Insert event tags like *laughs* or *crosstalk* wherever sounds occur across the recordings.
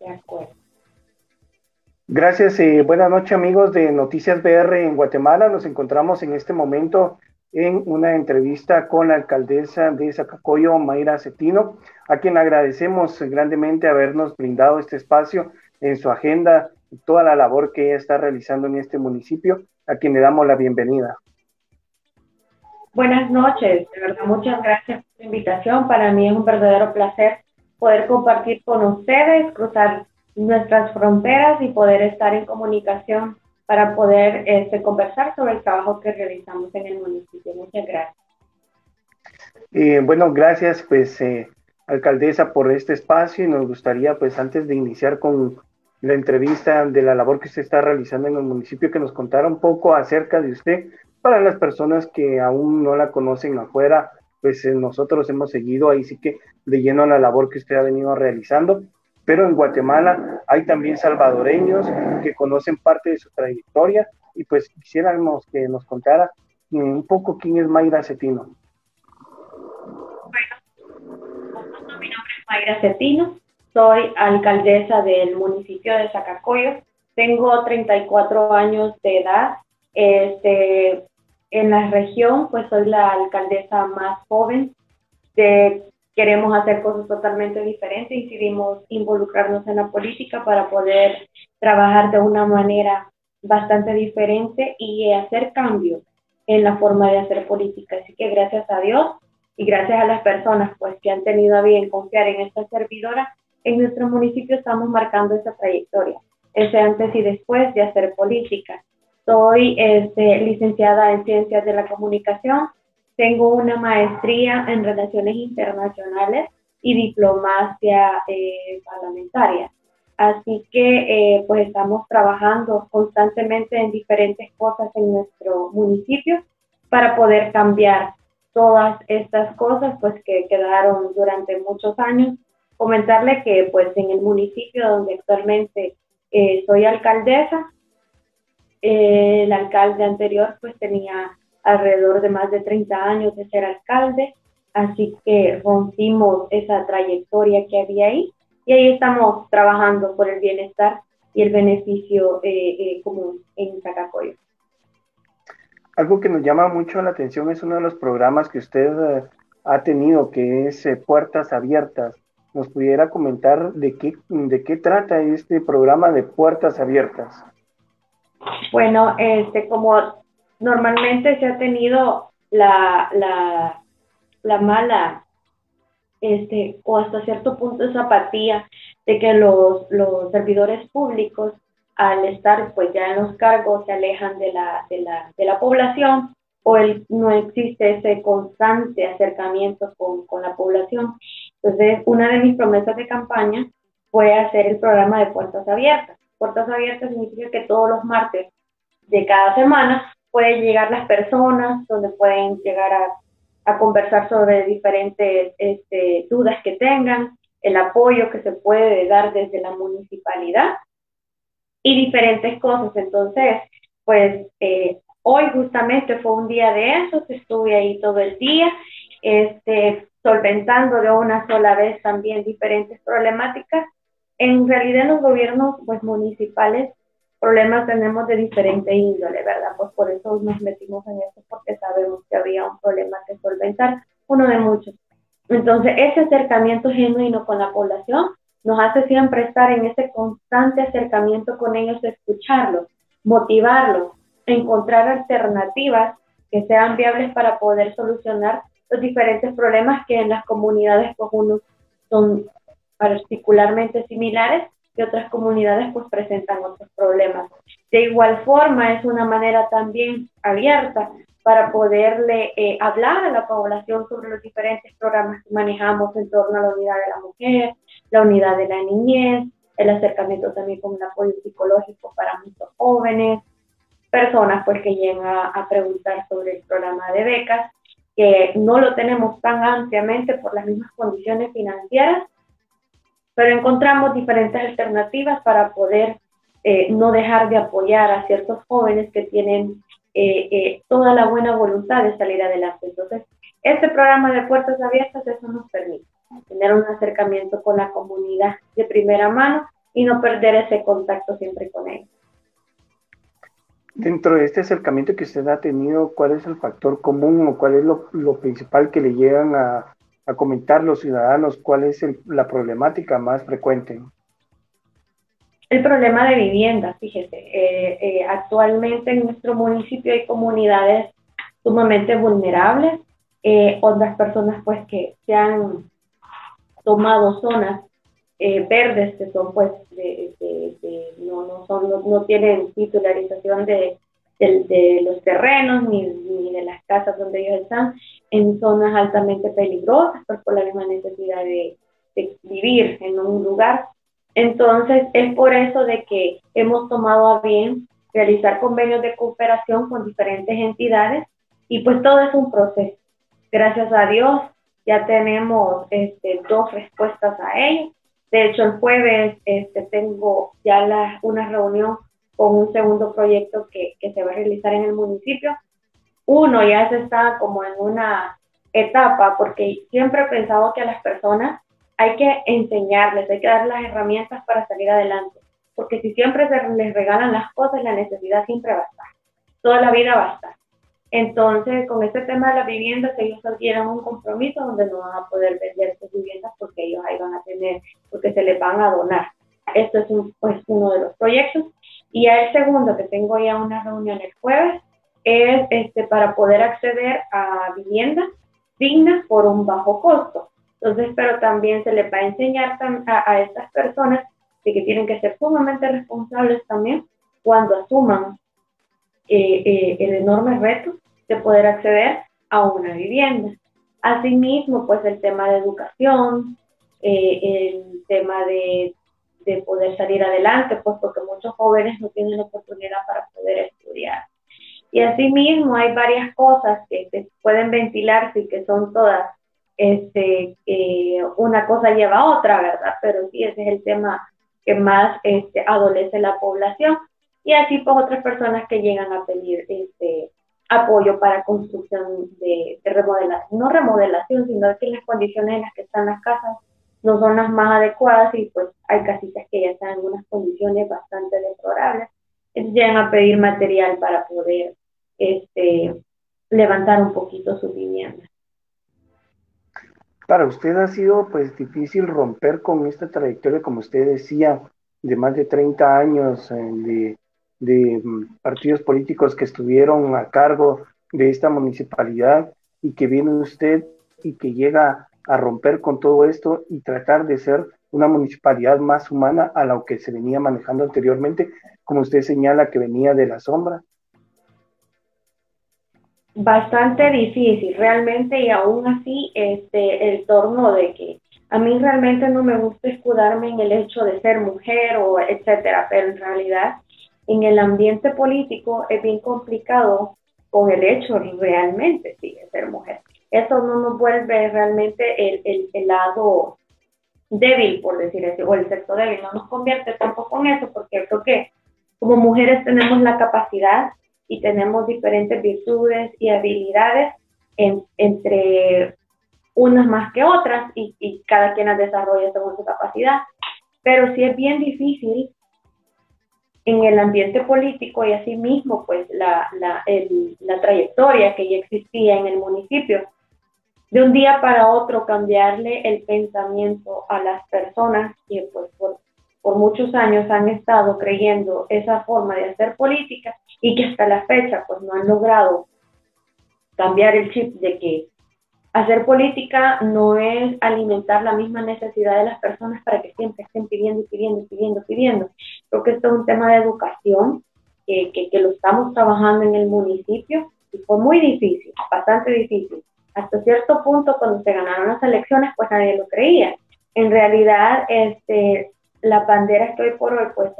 De acuerdo. Gracias. Eh, buenas noches amigos de Noticias BR en Guatemala. Nos encontramos en este momento en una entrevista con la alcaldesa de Zacacoyo, Mayra Cetino, a quien agradecemos grandemente habernos brindado este espacio en su agenda y toda la labor que ella está realizando en este municipio, a quien le damos la bienvenida. Buenas noches, de verdad muchas gracias por la invitación. Para mí es un verdadero placer poder compartir con ustedes, cruzar nuestras fronteras y poder estar en comunicación para poder este, conversar sobre el trabajo que realizamos en el municipio. Muchas gracias. Eh, bueno, gracias, pues, eh, alcaldesa, por este espacio y nos gustaría, pues, antes de iniciar con la entrevista de la labor que usted está realizando en el municipio, que nos contara un poco acerca de usted para las personas que aún no la conocen afuera, pues eh, nosotros hemos seguido ahí sí que leyendo la labor que usted ha venido realizando, pero en Guatemala hay también salvadoreños que conocen parte de su trayectoria y pues quisiéramos que nos contara un poco quién es Mayra Cetino. Bueno, mi nombre es Mayra Cetino, soy alcaldesa del municipio de Zacacoyo, tengo 34 años de edad, este, en la región, pues soy la alcaldesa más joven. De, queremos hacer cosas totalmente diferentes, decidimos involucrarnos en la política para poder trabajar de una manera bastante diferente y hacer cambios en la forma de hacer política. Así que gracias a Dios y gracias a las personas pues que han tenido a bien confiar en esta servidora, en nuestro municipio estamos marcando esa trayectoria, ese antes y después de hacer política. Soy este, licenciada en Ciencias de la Comunicación, tengo una maestría en Relaciones Internacionales y diplomacia eh, parlamentaria. Así que eh, pues estamos trabajando constantemente en diferentes cosas en nuestro municipio para poder cambiar todas estas cosas pues que quedaron durante muchos años. Comentarle que pues en el municipio donde actualmente eh, soy alcaldesa, el alcalde anterior pues tenía alrededor de más de 30 años de ser alcalde, así que rompimos esa trayectoria que había ahí y ahí estamos trabajando por el bienestar y el beneficio eh, eh, común en Zacacoyo. Algo que nos llama mucho la atención es uno de los programas que usted eh, ha tenido, que es Puertas Abiertas. ¿Nos pudiera comentar de qué, de qué trata este programa de Puertas Abiertas? Bueno, este, como normalmente se ha tenido la, la, la mala, este, o hasta cierto punto esa apatía de que los, los servidores públicos al estar pues ya en los cargos se alejan de la, de la, de la población o el, no existe ese constante acercamiento con, con, la población. Entonces, una de mis promesas de campaña fue hacer el programa de puertas abiertas. Puertas abiertas significa que todos los martes de cada semana pueden llegar las personas, donde pueden llegar a, a conversar sobre diferentes este, dudas que tengan, el apoyo que se puede dar desde la municipalidad y diferentes cosas. Entonces, pues eh, hoy justamente fue un día de eso, estuve ahí todo el día, este, solventando de una sola vez también diferentes problemáticas. En realidad los gobiernos pues, municipales problemas tenemos de diferente índole, ¿verdad? Pues por eso nos metimos en eso, porque sabemos que había un problema que solventar, uno de muchos. Entonces, ese acercamiento genuino con la población nos hace siempre estar en ese constante acercamiento con ellos, escucharlos, motivarlos, encontrar alternativas que sean viables para poder solucionar los diferentes problemas que en las comunidades pues unos son particularmente similares y otras comunidades pues presentan otros problemas. De igual forma, es una manera también abierta para poderle eh, hablar a la población sobre los diferentes programas que manejamos en torno a la unidad de la mujer, la unidad de la niñez, el acercamiento también con el apoyo psicológico para muchos jóvenes, personas pues que llegan a preguntar sobre el programa de becas, que no lo tenemos tan ampliamente por las mismas condiciones financieras, pero encontramos diferentes alternativas para poder eh, no dejar de apoyar a ciertos jóvenes que tienen eh, eh, toda la buena voluntad de salir adelante. Entonces, este programa de puertas abiertas, eso nos permite tener un acercamiento con la comunidad de primera mano y no perder ese contacto siempre con ellos. Dentro de este acercamiento que usted ha tenido, ¿cuál es el factor común o cuál es lo, principal que le llegan a, comentar los ciudadanos? ¿Cuál es la problemática más frecuente? El problema de vivienda, fíjese, eh, eh, actualmente en nuestro municipio hay comunidades sumamente vulnerables, eh, otras personas pues que se han tomado zonas eh, verdes que son pues de, no, no, son, no, tienen titularización de, de, los terrenos ni, ni, de las casas donde ellos están en zonas altamente peligrosas pues, por la misma necesidad de, vivir en un lugar. Entonces es por eso de que hemos tomado a bien realizar convenios de cooperación con diferentes entidades y pues todo es un proceso. Gracias a Dios ya tenemos este, dos respuestas a ello. De hecho, el jueves este, tengo ya la, una reunión con un segundo proyecto que, que, se va a realizar en el municipio. Uno ya se está como en una etapa, porque siempre he pensado que a las personas hay que enseñarles, hay que dar las herramientas para salir adelante, porque si siempre se les regalan las cosas, la necesidad siempre va a estar, toda la vida va a estar. Entonces, con este tema de las viviendas, ellos adquieren un compromiso donde no van a poder vender sus viviendas porque ellos ahí van a tener, porque se les van a donar. Esto es pues, uno de los proyectos. Y el segundo, que tengo ya una reunión el jueves, es este, para poder acceder a viviendas dignas por un bajo costo. Entonces, pero también se les va a enseñar a, a estas personas de que tienen que ser sumamente responsables también cuando asuman eh, eh, el enorme reto de poder acceder a una vivienda. Asimismo, pues el tema de educación, eh, el tema de, de, poder salir adelante, pues porque muchos jóvenes no tienen oportunidad para poder estudiar. Y asimismo hay varias cosas que se pueden ventilarse y que son todas, este, una cosa lleva a otra, ¿verdad? Pero sí, ese es el tema que más este, adolece la población y así pues otras personas que llegan a pedir este apoyo para construcción de, remodelación, no remodelación, sino que las condiciones en las que están las casas no son las más adecuadas y pues hay casitas que ya están en unas condiciones bastante deplorables. Entonces llegan a pedir material para poder este, levantar un poquito su vivienda. Para usted ha sido pues difícil romper con esta trayectoria, como usted decía, de más de 30 años eh, de mm, partidos políticos que estuvieron a cargo de esta municipalidad y que viene usted y que llega a romper con todo esto y tratar de ser una municipalidad más humana a lo que se venía manejando anteriormente, como usted señala que venía de la sombra? Bastante difícil, realmente, y aún así, este, el torno de que a mí realmente no me gusta escudarme en el hecho de ser mujer o etcétera, pero en realidad en el ambiente político es bien complicado con el hecho realmente de ser mujer. Eso no nos vuelve realmente el, el, lado débil, por decir así, o el sexo débil, no nos convierte tampoco en eso, porque creo que como mujeres tenemos la capacidad y tenemos diferentes virtudes y habilidades entre unas más que otras y, cada quien las desarrolla según su capacidad. Pero sí es bien difícil en el ambiente político y asimismo pues la, la, la trayectoria que ya existía en el municipio. De un día para otro cambiarle el pensamiento a las personas que pues por, por muchos años han estado creyendo esa forma de hacer política y que hasta la fecha pues no han logrado cambiar el chip de que Hacer política no es alimentar la misma necesidad de las personas para que siempre estén pidiendo, pidiendo, pidiendo, pidiendo. Creo que esto es un tema de educación que, que, lo estamos trabajando en el municipio y fue muy difícil, bastante difícil. Hasta cierto punto, cuando se ganaron las elecciones, pues nadie lo creía. En realidad, este, las banderas que hoy por hoy, pues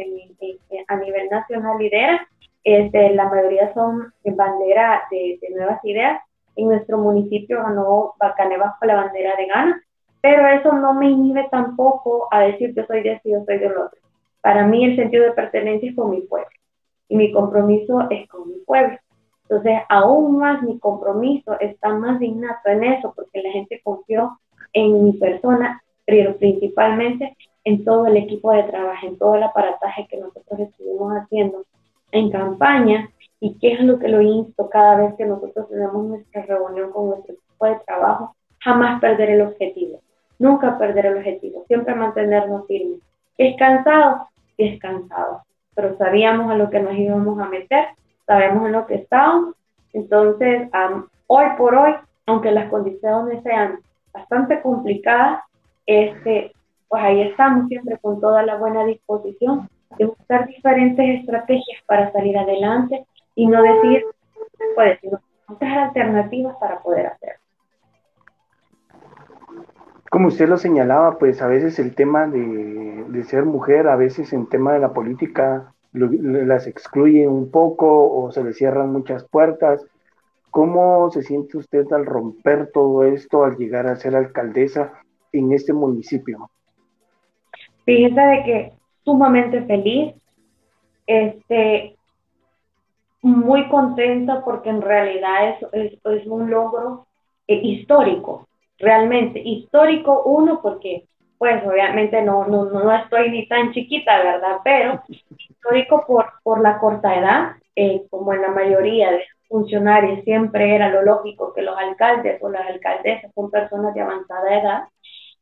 a nivel nacional lidera, este, la mayoría son banderas de, nuevas ideas en nuestro municipio ganó Bacané bajo la bandera de Gana, pero eso no me inhibe tampoco a decir que soy de este yo soy del otro. Para mí el sentido de pertenencia es con mi pueblo y mi compromiso es con mi pueblo. Entonces, aún más mi compromiso está más innato en eso, porque la gente confió en mi persona, pero principalmente en todo el equipo de trabajo, en todo el aparataje que nosotros estuvimos haciendo en campaña y qué es lo que lo insto cada vez que nosotros tenemos nuestra reunión con nuestro equipo de trabajo, jamás perder el objetivo, nunca perder el objetivo, siempre mantenernos firmes. ¿Es cansado? Pero sabíamos a lo que nos íbamos a meter, sabemos en lo que estábamos, entonces hoy por hoy, aunque las condiciones sean bastante complicadas, este, pues ahí estamos siempre con toda la buena disposición de buscar diferentes estrategias para salir adelante y no decir, pues, sino otras alternativas para poder hacerlo. Como usted lo señalaba, pues a veces el tema de, de ser mujer, a veces en tema de la política las excluye un poco o se le cierran muchas puertas. ¿Cómo se siente usted al romper todo esto, al llegar a ser alcaldesa en este municipio? Fíjese de que sumamente feliz, este, muy contenta porque en realidad es, es, un logro eh, histórico, realmente histórico uno porque pues obviamente no, no, no estoy ni tan chiquita, ¿verdad? Pero histórico por, por la corta edad, eh, como en la mayoría de funcionarios siempre era lo lógico que los alcaldes o las alcaldesas son personas de avanzada edad,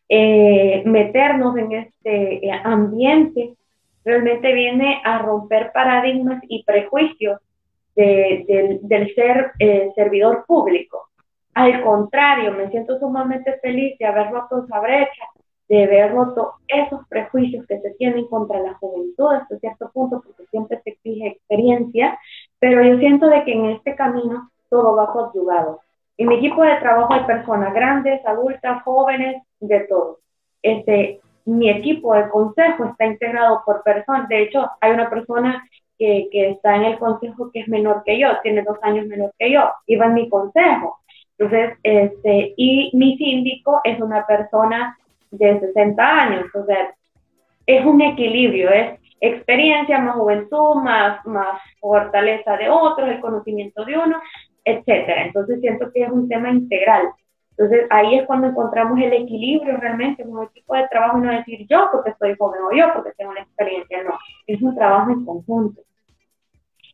eh, meternos en este eh, ambiente realmente viene a romper paradigmas y prejuicios del ser servidor público. Al contrario, me siento sumamente feliz de haber roto esa brecha, de haber roto esos prejuicios que se tienen contra la juventud hasta cierto punto, porque siempre se exige experiencia, pero yo siento de que en este camino todo va coadyuvado. En mi equipo de trabajo hay personas grandes, adultas, jóvenes, de todo. Este, mi equipo de consejo está integrado por personas, de hecho hay una persona que, que, está en el consejo que es menor que yo, tiene dos años menor que yo, iba en mi consejo. Entonces, este, y mi síndico es una persona de 60 años. O sea, es un equilibrio, es experiencia más juventud, más, más fortaleza de otros, el conocimiento de uno, etcétera. Entonces siento que es un tema integral. Entonces ahí es cuando encontramos el equilibrio realmente en un equipo de trabajo no decir yo porque soy joven o yo porque tengo una experiencia, no, es un trabajo en conjunto.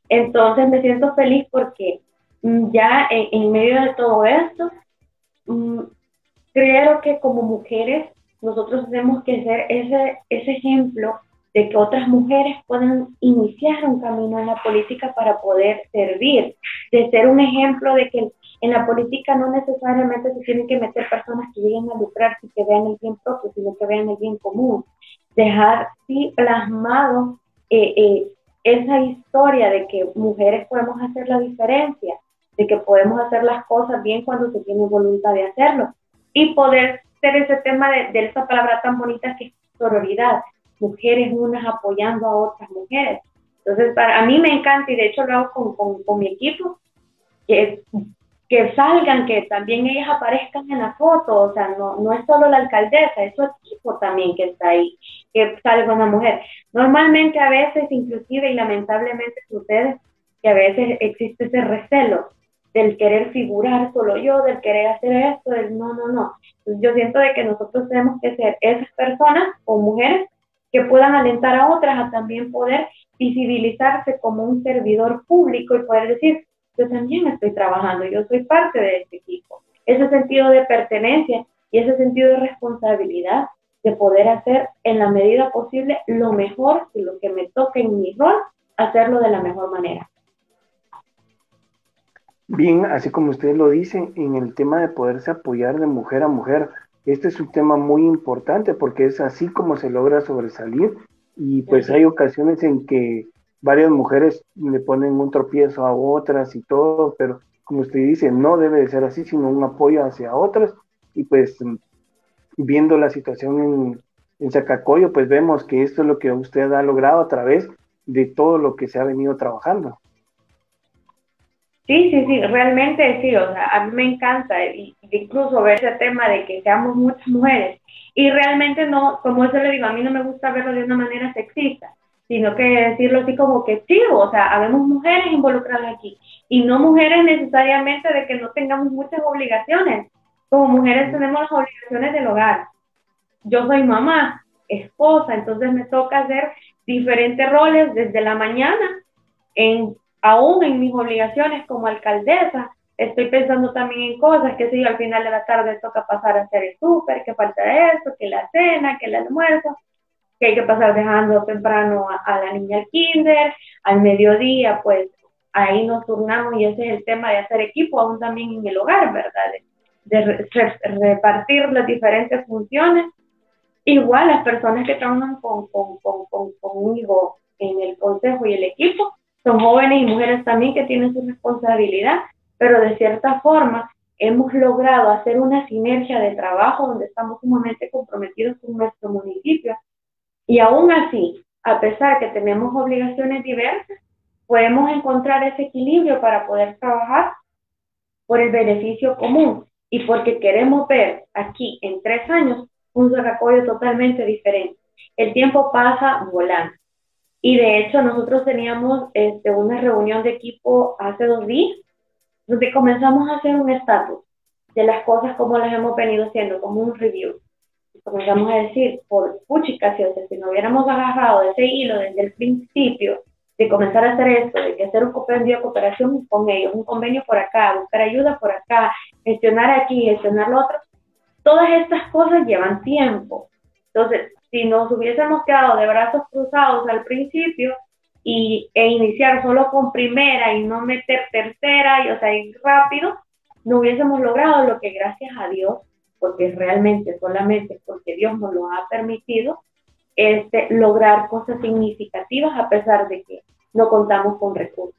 Entonces me siento feliz porque mm, ya en, medio de todo esto, mm, creo que como mujeres nosotros tenemos que ser ese, ese ejemplo de que otras mujeres puedan iniciar un camino en la política para poder servir, de ser un ejemplo de que en la política no necesariamente se tienen que meter personas que lleguen a lucrarse y que vean el bien propio, sino que vean el bien común. Dejar sí plasmado eh, eh, esa historia de que mujeres podemos hacer la diferencia, de que podemos hacer las cosas bien cuando se tiene voluntad de hacerlo y poder ese tema de, de, esa palabra tan bonita que es sororidad, mujeres unas apoyando a otras mujeres. Entonces, para a mí me encanta y de hecho lo hago con, con, con mi equipo, que, que salgan, que también ellas aparezcan en la foto, o sea, no, no es solo la alcaldesa, es su equipo también que está ahí, que salga una mujer. Normalmente a veces, inclusive y lamentablemente sucede que a veces existe ese recelo del querer figurar solo yo, del querer hacer esto, del no, no, no. yo siento de que nosotros tenemos que ser esas personas o mujeres que puedan alentar a otras a también poder visibilizarse como un servidor público y poder decir, yo también estoy trabajando, yo soy parte de este equipo. Ese sentido de pertenencia y ese sentido de responsabilidad de poder hacer en la medida posible lo mejor y lo que me toque en mi rol, hacerlo de la mejor manera. Bien, así como ustedes lo dicen, en el tema de poderse apoyar de mujer a mujer, este es un tema muy importante porque es así como se logra sobresalir y pues hay ocasiones en que varias mujeres le ponen un tropiezo a otras y todo, pero como usted dice, no debe de ser así, sino un apoyo hacia otras y pues viendo la situación en, en Zacacoyo, pues vemos que esto es lo que usted ha logrado a través de todo lo que se ha venido trabajando. Sí, sí, sí, realmente sí, o sea, a mí me encanta incluso ver ese tema de que seamos muchas mujeres. Y realmente no, como eso le digo, a mí no me gusta verlo de una manera sexista, sino que decirlo así como que sí, o sea, habemos mujeres involucradas aquí. Y no mujeres necesariamente de que no tengamos muchas obligaciones, como mujeres tenemos las obligaciones del hogar. Yo soy mamá, esposa, entonces me toca hacer diferentes roles desde la mañana, en, aún en mis obligaciones como alcaldesa, estoy pensando también en cosas, que si al final de la tarde toca pasar a hacer el súper, que falta esto, que la cena, que el almuerzo, que hay que pasar dejando temprano a, la niña al kinder, al mediodía, pues ahí nos turnamos y ese es el tema de hacer equipo, aún también en el hogar, ¿verdad? De, repartir las diferentes funciones. Igual las personas que trabajan con, con, con, conmigo en el consejo y el equipo son jóvenes y mujeres también que tienen su responsabilidad pero de cierta forma hemos logrado hacer una sinergia de trabajo donde estamos sumamente comprometidos con nuestro municipio y aún así, a pesar que tenemos obligaciones diversas, podemos encontrar ese equilibrio para poder trabajar por el beneficio común y porque queremos ver aquí en tres años un desarrollo totalmente diferente. El tiempo pasa volando. Y de hecho nosotros teníamos este, una reunión de equipo hace dos días donde comenzamos a hacer un estatus de las cosas como las hemos venido haciendo, como un review. Y comenzamos a decir, por puchica, si no hubiéramos agarrado ese hilo desde el principio, de comenzar a hacer esto, de hacer un convenio de cooperación con ellos, un convenio por acá, buscar ayuda por acá, gestionar aquí, gestionar lo otro, todas estas cosas llevan tiempo. Entonces, si nos hubiésemos quedado de brazos cruzados al principio, y, e iniciar solo con primera y no meter tercera y o sea ir rápido, no hubiésemos logrado lo que gracias a Dios, porque realmente solamente porque Dios nos lo ha permitido, este, lograr cosas significativas a pesar de que no contamos con recursos.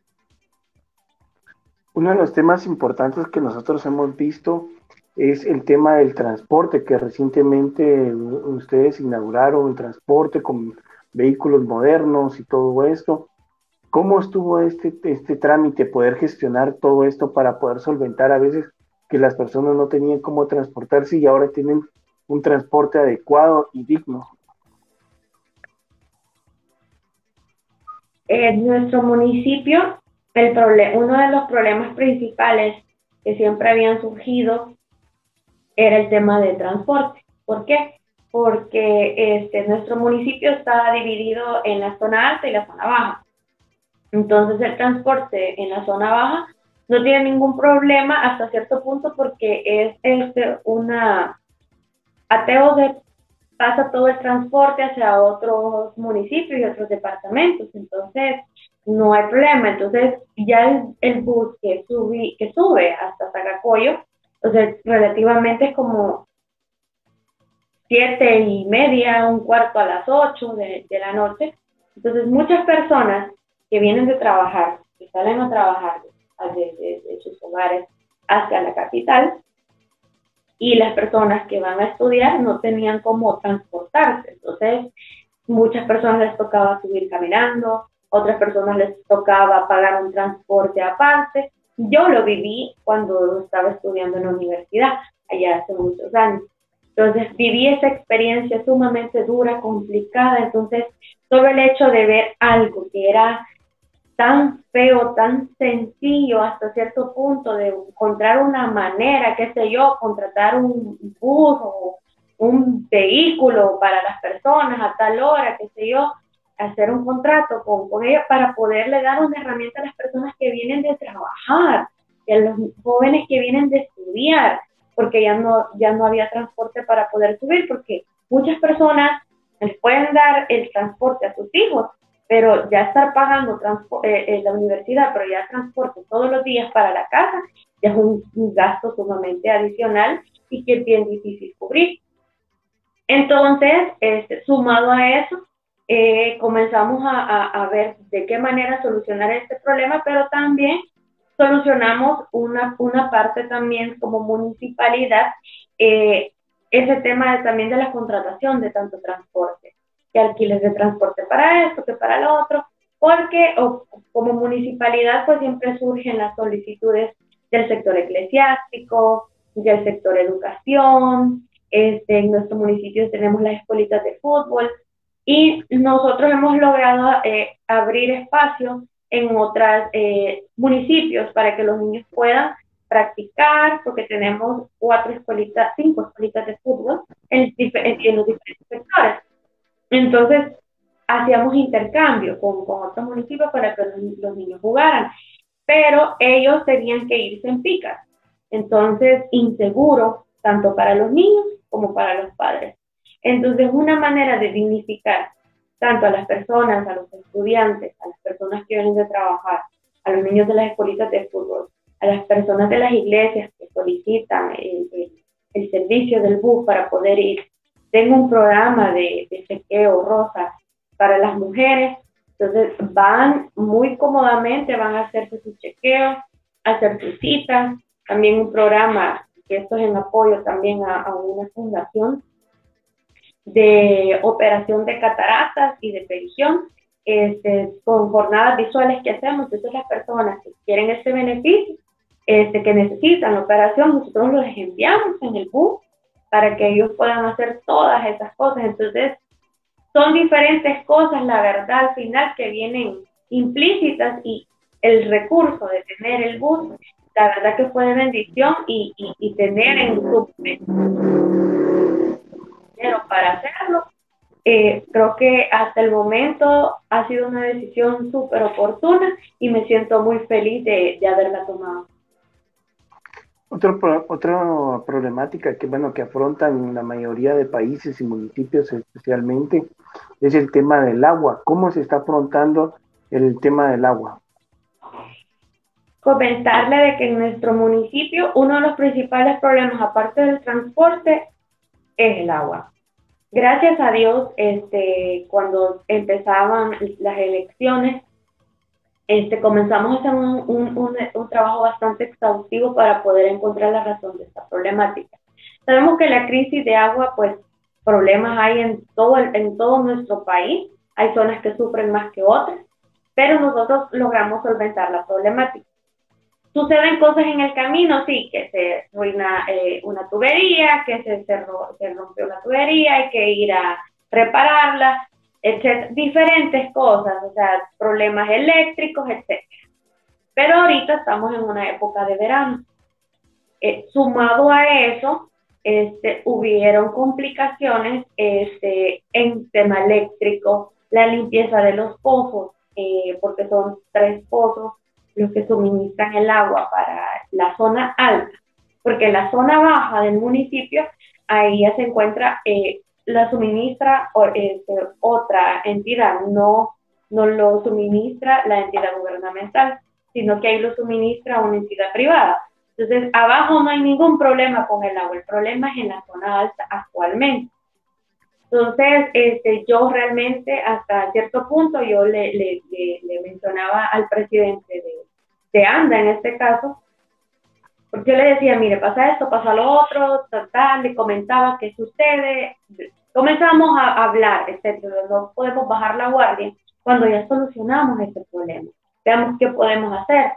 Uno de los temas importantes que nosotros hemos visto es el tema del transporte, que recientemente ustedes inauguraron el transporte con vehículos modernos y todo esto. ¿Cómo estuvo este, este trámite, poder gestionar todo esto para poder solventar a veces que las personas no tenían cómo transportarse y ahora tienen un transporte adecuado y digno? En nuestro municipio, el uno de los problemas principales que siempre habían surgido era el tema de transporte. ¿Por qué? Porque este, nuestro municipio está dividido en la zona alta y la zona baja. Entonces el transporte en la zona baja no tiene ningún problema hasta cierto punto porque es este, una... Ateo de pasa todo el transporte hacia otros municipios y otros departamentos, entonces no hay problema. Entonces ya el, bus que, que sube hasta Zagacoyo, entonces relativamente es como siete y media, un cuarto a las ocho de, la noche. Entonces, muchas personas que vienen de trabajar, que salen a trabajar desde, sus hogares hacia la capital, y las personas que van a estudiar no tenían cómo transportarse. Entonces, muchas personas les tocaba subir caminando, otras personas les tocaba pagar un transporte aparte. Yo lo viví cuando estaba estudiando en la universidad, allá hace muchos años. Entonces viví esa experiencia sumamente dura, complicada. Entonces, todo el hecho de ver algo que era tan feo, tan sencillo hasta cierto punto de encontrar una manera, qué sé yo, contratar un bus o un vehículo para las personas a tal hora, qué sé yo, hacer un contrato con, con para poderle dar una herramienta a las personas que vienen de trabajar, y a los jóvenes que vienen de estudiar porque ya no, ya no había transporte para poder subir, porque muchas personas les pueden dar el transporte a sus hijos, pero ya estar pagando eh, en la universidad, pero ya transporte todos los días para la casa, ya es un, gasto sumamente adicional y que es bien difícil cubrir. Entonces, este, sumado a eso, eh, comenzamos a, a, ver de qué manera solucionar este problema, pero también solucionamos una, una parte también como municipalidad, eh, ese tema también de la contratación de tanto transporte, que alquiles de transporte para esto, que para lo otro, porque como municipalidad pues siempre surgen las solicitudes del sector eclesiástico, del sector educación, este, en nuestro municipio tenemos las escuelitas de fútbol y nosotros hemos logrado eh, abrir espacios en otros eh, municipios para que los niños puedan practicar, porque tenemos cuatro escuelitas, cinco escuelitas de fútbol en, los diferentes sectores. Entonces, hacíamos intercambio con, con otros municipios para que los, niños jugaran, pero ellos tenían que irse en picas. Entonces, inseguro tanto para los niños como para los padres. Entonces, una manera de dignificar tanto a las personas, a los estudiantes, a las personas que vienen de trabajar, a los niños de las escuelitas de fútbol, a las personas de las iglesias que solicitan el, servicio del bus para poder ir. Tengo un programa de, de chequeo rosa para las mujeres, entonces van muy cómodamente, van a hacerse sus chequeos, hacer sus citas, también un programa que esto es en apoyo también a, una fundación de operación de cataratas y de perigión, este, con jornadas visuales que hacemos. Entonces las personas que quieren este beneficio, este, que necesitan la operación, nosotros los enviamos en el bus para que ellos puedan hacer todas esas cosas. Entonces, son diferentes cosas, la verdad, al final, que vienen implícitas y el recurso de tener el bus, la verdad que fue de bendición y, tener en su dinero para hacerlo, eh, creo que hasta el momento ha sido una decisión súper oportuna y me siento muy feliz de haberla tomado. Otro, otra problemática que, bueno, que afrontan la mayoría de países y municipios especialmente es el tema del agua. ¿Cómo se está afrontando el tema del agua? Comentarle de que en nuestro municipio uno de los principales problemas, aparte del transporte, es el agua. Gracias a Dios, este, cuando empezaban las elecciones, este, comenzamos a hacer un, un, trabajo bastante exhaustivo para poder encontrar la razón de esta problemática. Sabemos que la crisis de agua, pues problemas hay en todo, en todo nuestro país, hay zonas que sufren más que otras, pero nosotros logramos solventar la problemática. Suceden cosas en el camino, sí, que se ruina eh, una tubería, que se, se, rompió una tubería, hay que ir a repararla, diferentes cosas, o sea, problemas eléctricos, etc. Pero ahorita estamos en una época de verano. Eh, sumado a eso, este, hubieron complicaciones este, en tema eléctrico, la limpieza de los pozos, eh, porque son tres pozos los que suministran el agua para la zona alta, porque la zona baja del municipio, ahí ya se encuentra eh, la suministra este, otra entidad, no, no lo suministra la entidad gubernamental, sino que ahí lo suministra una entidad privada. Entonces, abajo no hay ningún problema con el agua, el problema es en la zona alta actualmente. Entonces, este, yo realmente hasta cierto punto, yo le, le, le, mencionaba al presidente de, de, ANDA en este caso, porque yo le decía, mire, pasa esto, pasa lo otro, tal, le comentaba qué sucede, comenzamos a hablar, etcétera, no podemos bajar la guardia cuando ya solucionamos este problema. Veamos qué podemos hacer.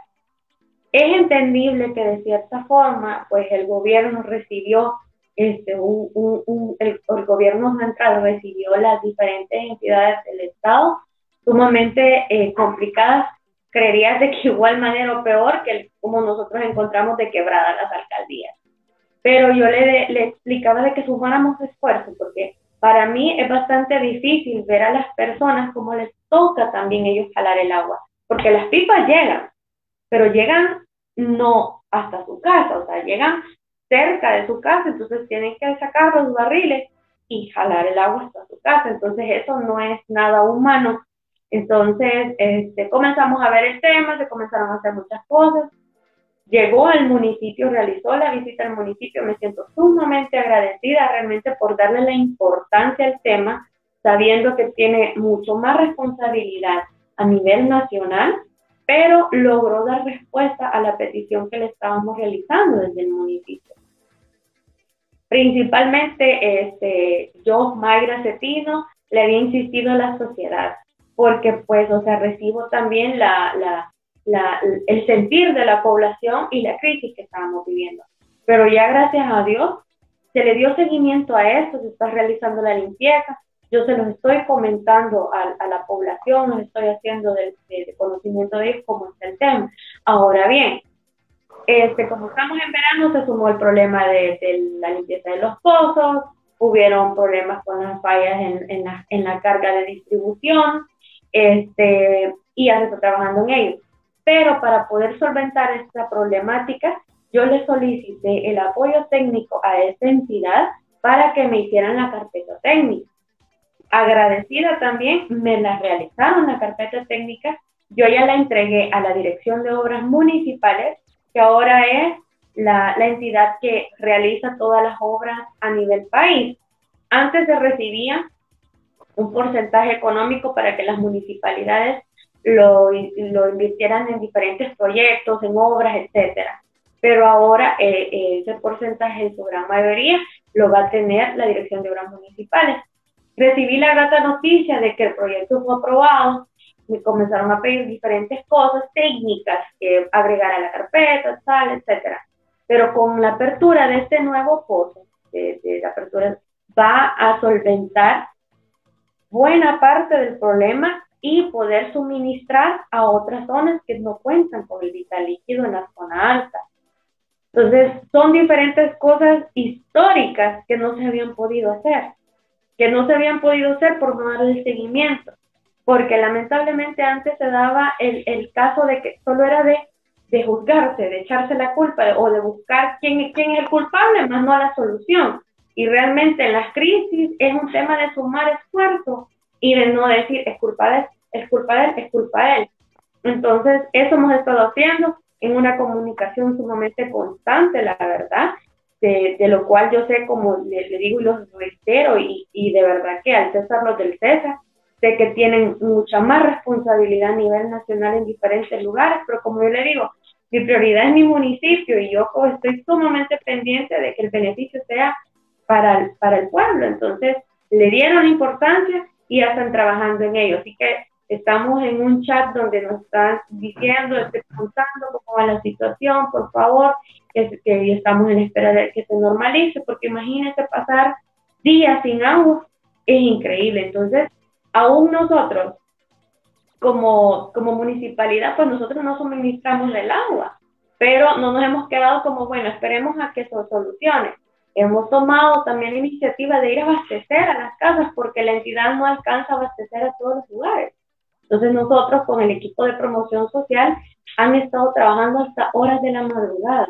Es entendible que de cierta forma, pues el gobierno recibió, este, un, un, el, gobierno central recibió las diferentes entidades del Estado sumamente eh, complicadas, creerías de que igual manera o peor que como nosotros encontramos de quebradas las alcaldías. Pero yo le, le explicaba de que sumáramos esfuerzos, porque para mí es bastante difícil ver a las personas como les toca también ellos jalar el agua, porque las pipas llegan, pero llegan no hasta su casa, o sea, llegan cerca de su casa, entonces tienen que sacar los barriles y jalar el agua hasta su casa, entonces eso no es nada humano. Entonces, este, comenzamos a ver el tema, se comenzaron a hacer muchas cosas, llegó al municipio, realizó la visita al municipio, me siento sumamente agradecida realmente por darle la importancia al tema, sabiendo que tiene mucho más responsabilidad a nivel nacional, pero logró dar respuesta a la petición que le estábamos realizando desde el municipio. Principalmente, este, yo, Mayra Cetino, le había insistido a la sociedad, porque pues, o sea, recibo también la, la el sentir de la población y la crisis que estábamos viviendo. Pero ya gracias a Dios se le dio seguimiento a esto, se está realizando la limpieza, yo se los estoy comentando a, la población, los estoy haciendo de, conocimiento de cómo está el tema. Ahora bien, este, como estamos en verano, se sumó el problema de, de la limpieza de los pozos, hubieron problemas con las fallas en, en, la, en la carga de distribución, este, y ya se está trabajando en ello. Pero para poder solventar esta problemática, yo le solicité el apoyo técnico a esta entidad para que me hicieran la carpeta técnica. Agradecida también, me la realizaron la carpeta técnica. Yo ya la entregué a la Dirección de Obras Municipales, que ahora es la, la entidad que realiza todas las obras a nivel país. Antes se recibía un porcentaje económico para que las municipalidades lo, lo invirtieran en diferentes proyectos, en obras, etcétera. Pero ahora eh, eh, ese porcentaje en su gran mayoría lo va a tener la Dirección de Obras Municipales. Recibí la grata noticia de que el proyecto fue aprobado, me comenzaron a pedir diferentes cosas técnicas que agregar a la carpeta, tal, etcétera. Pero con la apertura de este nuevo pozo, de, de la apertura, va a solventar buena parte del problema y poder suministrar a otras zonas que no cuentan con el vital líquido en la zona alta. Entonces, son diferentes cosas históricas que no se habían podido hacer, que no se habían podido hacer por no darle seguimiento, porque lamentablemente antes se daba el, el caso de que solo era de, de juzgarse, de echarse la culpa o de buscar quién, quién es el culpable, más no la solución. Y realmente en las crisis es un tema de sumar esfuerzos y de no decir es culpa de él, es culpa de él, es culpa de él. Entonces, eso hemos estado haciendo en una comunicación sumamente constante, la verdad, de, de lo cual yo sé, como le, digo y lo reitero, y, y, de verdad que al César los del César, sé que tienen mucha más responsabilidad a nivel nacional en diferentes lugares, pero como yo le digo, mi prioridad es mi municipio y yo estoy sumamente pendiente de que el beneficio sea para el, para el pueblo. Entonces, le dieron importancia y ya están trabajando en ello. Así que estamos en un chat donde nos están diciendo, estoy preguntando cómo va la situación, por favor, que, que estamos en espera de que se normalice, porque imagínense pasar días sin agua, es increíble. Entonces, aún nosotros, como, como municipalidad, pues nosotros no suministramos el agua, pero no nos hemos quedado como, bueno, esperemos a que se solucione hemos tomado también la iniciativa de ir a abastecer a las casas porque la entidad no alcanza a abastecer a todos los lugares. Entonces nosotros con el equipo de promoción social han estado trabajando hasta horas de la madrugada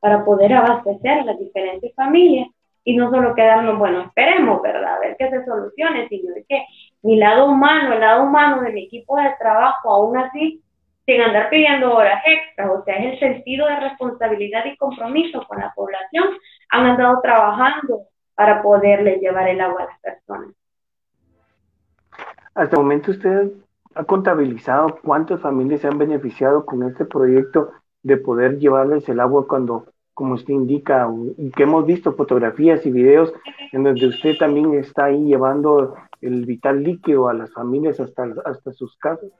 para poder abastecer a las diferentes familias y no solo quedarnos, bueno, esperemos, ¿verdad? A ver que se solucione, sino que mi lado humano, el lado humano de mi equipo de trabajo, aún así, sin andar pidiendo horas extras, o sea, es el sentido de responsabilidad y compromiso con la población, han andado trabajando para poderle llevar el agua a las personas. Hasta el momento usted ha contabilizado cuántas familias se han beneficiado con este proyecto de poder llevarles el agua cuando, como usted indica, y que hemos visto fotografías y videos en donde usted también está ahí llevando el vital líquido a las familias hasta, hasta sus casas.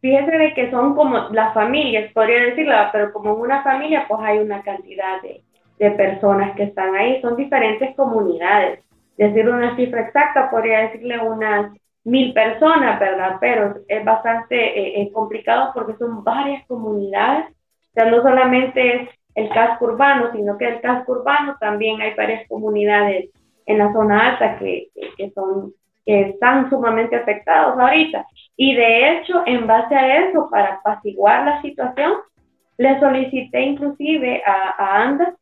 Fíjese de que son como las familias, podría decirlo, pero como en una familia pues hay una cantidad de, de personas que están ahí, son diferentes comunidades. Decir una cifra exacta podría decirle unas mil personas, ¿verdad? Pero es bastante eh, eh, complicado porque son varias comunidades, o no solamente es el casco urbano, sino que el casco urbano también hay varias comunidades en la zona alta que, que son que están sumamente afectados ahorita. Y de hecho, en base a eso, para apaciguar la situación, le solicité inclusive a, a Andas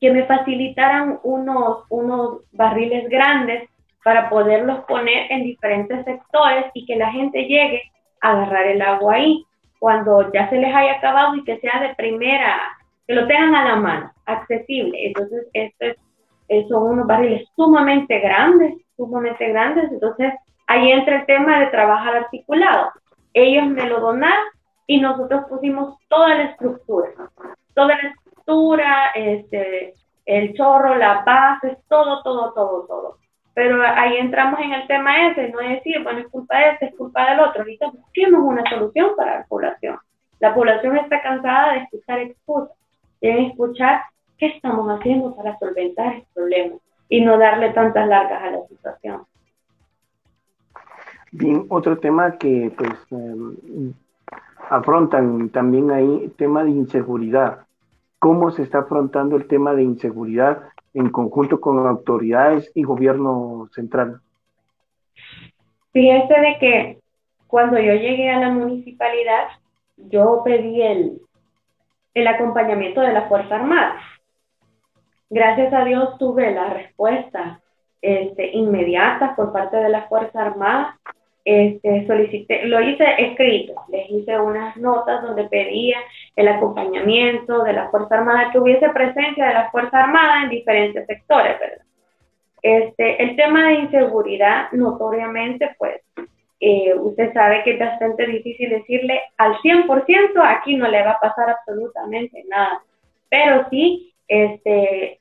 que me facilitaran unos, unos barriles grandes para poderlos poner en diferentes sectores y que la gente llegue a agarrar el agua ahí cuando ya se les haya acabado y que sea de primera, que lo tengan a la mano, accesible. Entonces, estos son unos barriles sumamente grandes sumamente grandes, entonces ahí entra el tema de trabajar articulado. Ellos me lo donaron y nosotros pusimos toda la estructura, toda la estructura, este, el chorro, las bases, todo, todo, todo, todo. Pero ahí entramos en el tema ese, no es decir, bueno, es culpa de este, es culpa del otro. Ahorita busquemos una solución para la población. La población está cansada de escuchar excusas. Deben escuchar qué estamos haciendo para solventar el problema y no darle tantas largas a la situación. Bien, otro tema que pues em, afrontan también ahí, tema de inseguridad. ¿Cómo se está afrontando el tema de inseguridad en conjunto con autoridades y gobierno central? Fíjese de que cuando yo llegué a la municipalidad, yo pedí el, el acompañamiento de la Fuerza Armada. Gracias a Dios tuve la respuesta este, inmediata por parte de la Fuerza Armada. Este, solicité, lo hice escrito, les hice unas notas donde pedía el acompañamiento de la Fuerza Armada, que hubiese presencia de la Fuerza Armada en diferentes sectores, ¿verdad? Este, el tema de inseguridad, notoriamente, pues, eh, usted sabe que es bastante difícil decirle al 100% aquí no le va a pasar absolutamente nada, pero sí, este,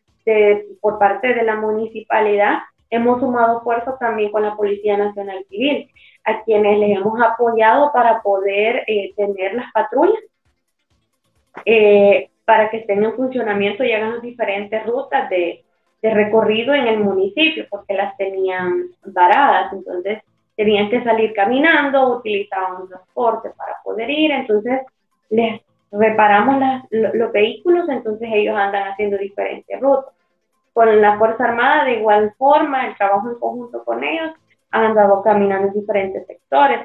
por parte de la municipalidad, hemos sumado fuerzas también con la Policía Nacional Civil, a quienes les hemos apoyado para poder eh, tener las patrullas, eh, para que estén en funcionamiento y hagan diferentes rutas de, recorrido en el municipio, porque las tenían varadas, entonces tenían que salir caminando, utilizaban transporte para poder ir, entonces les reparamos los vehículos, entonces ellos andan haciendo diferentes rutas. Con la Fuerza Armada, de igual forma, el trabajo en conjunto con ellos, han andado caminando en diferentes sectores.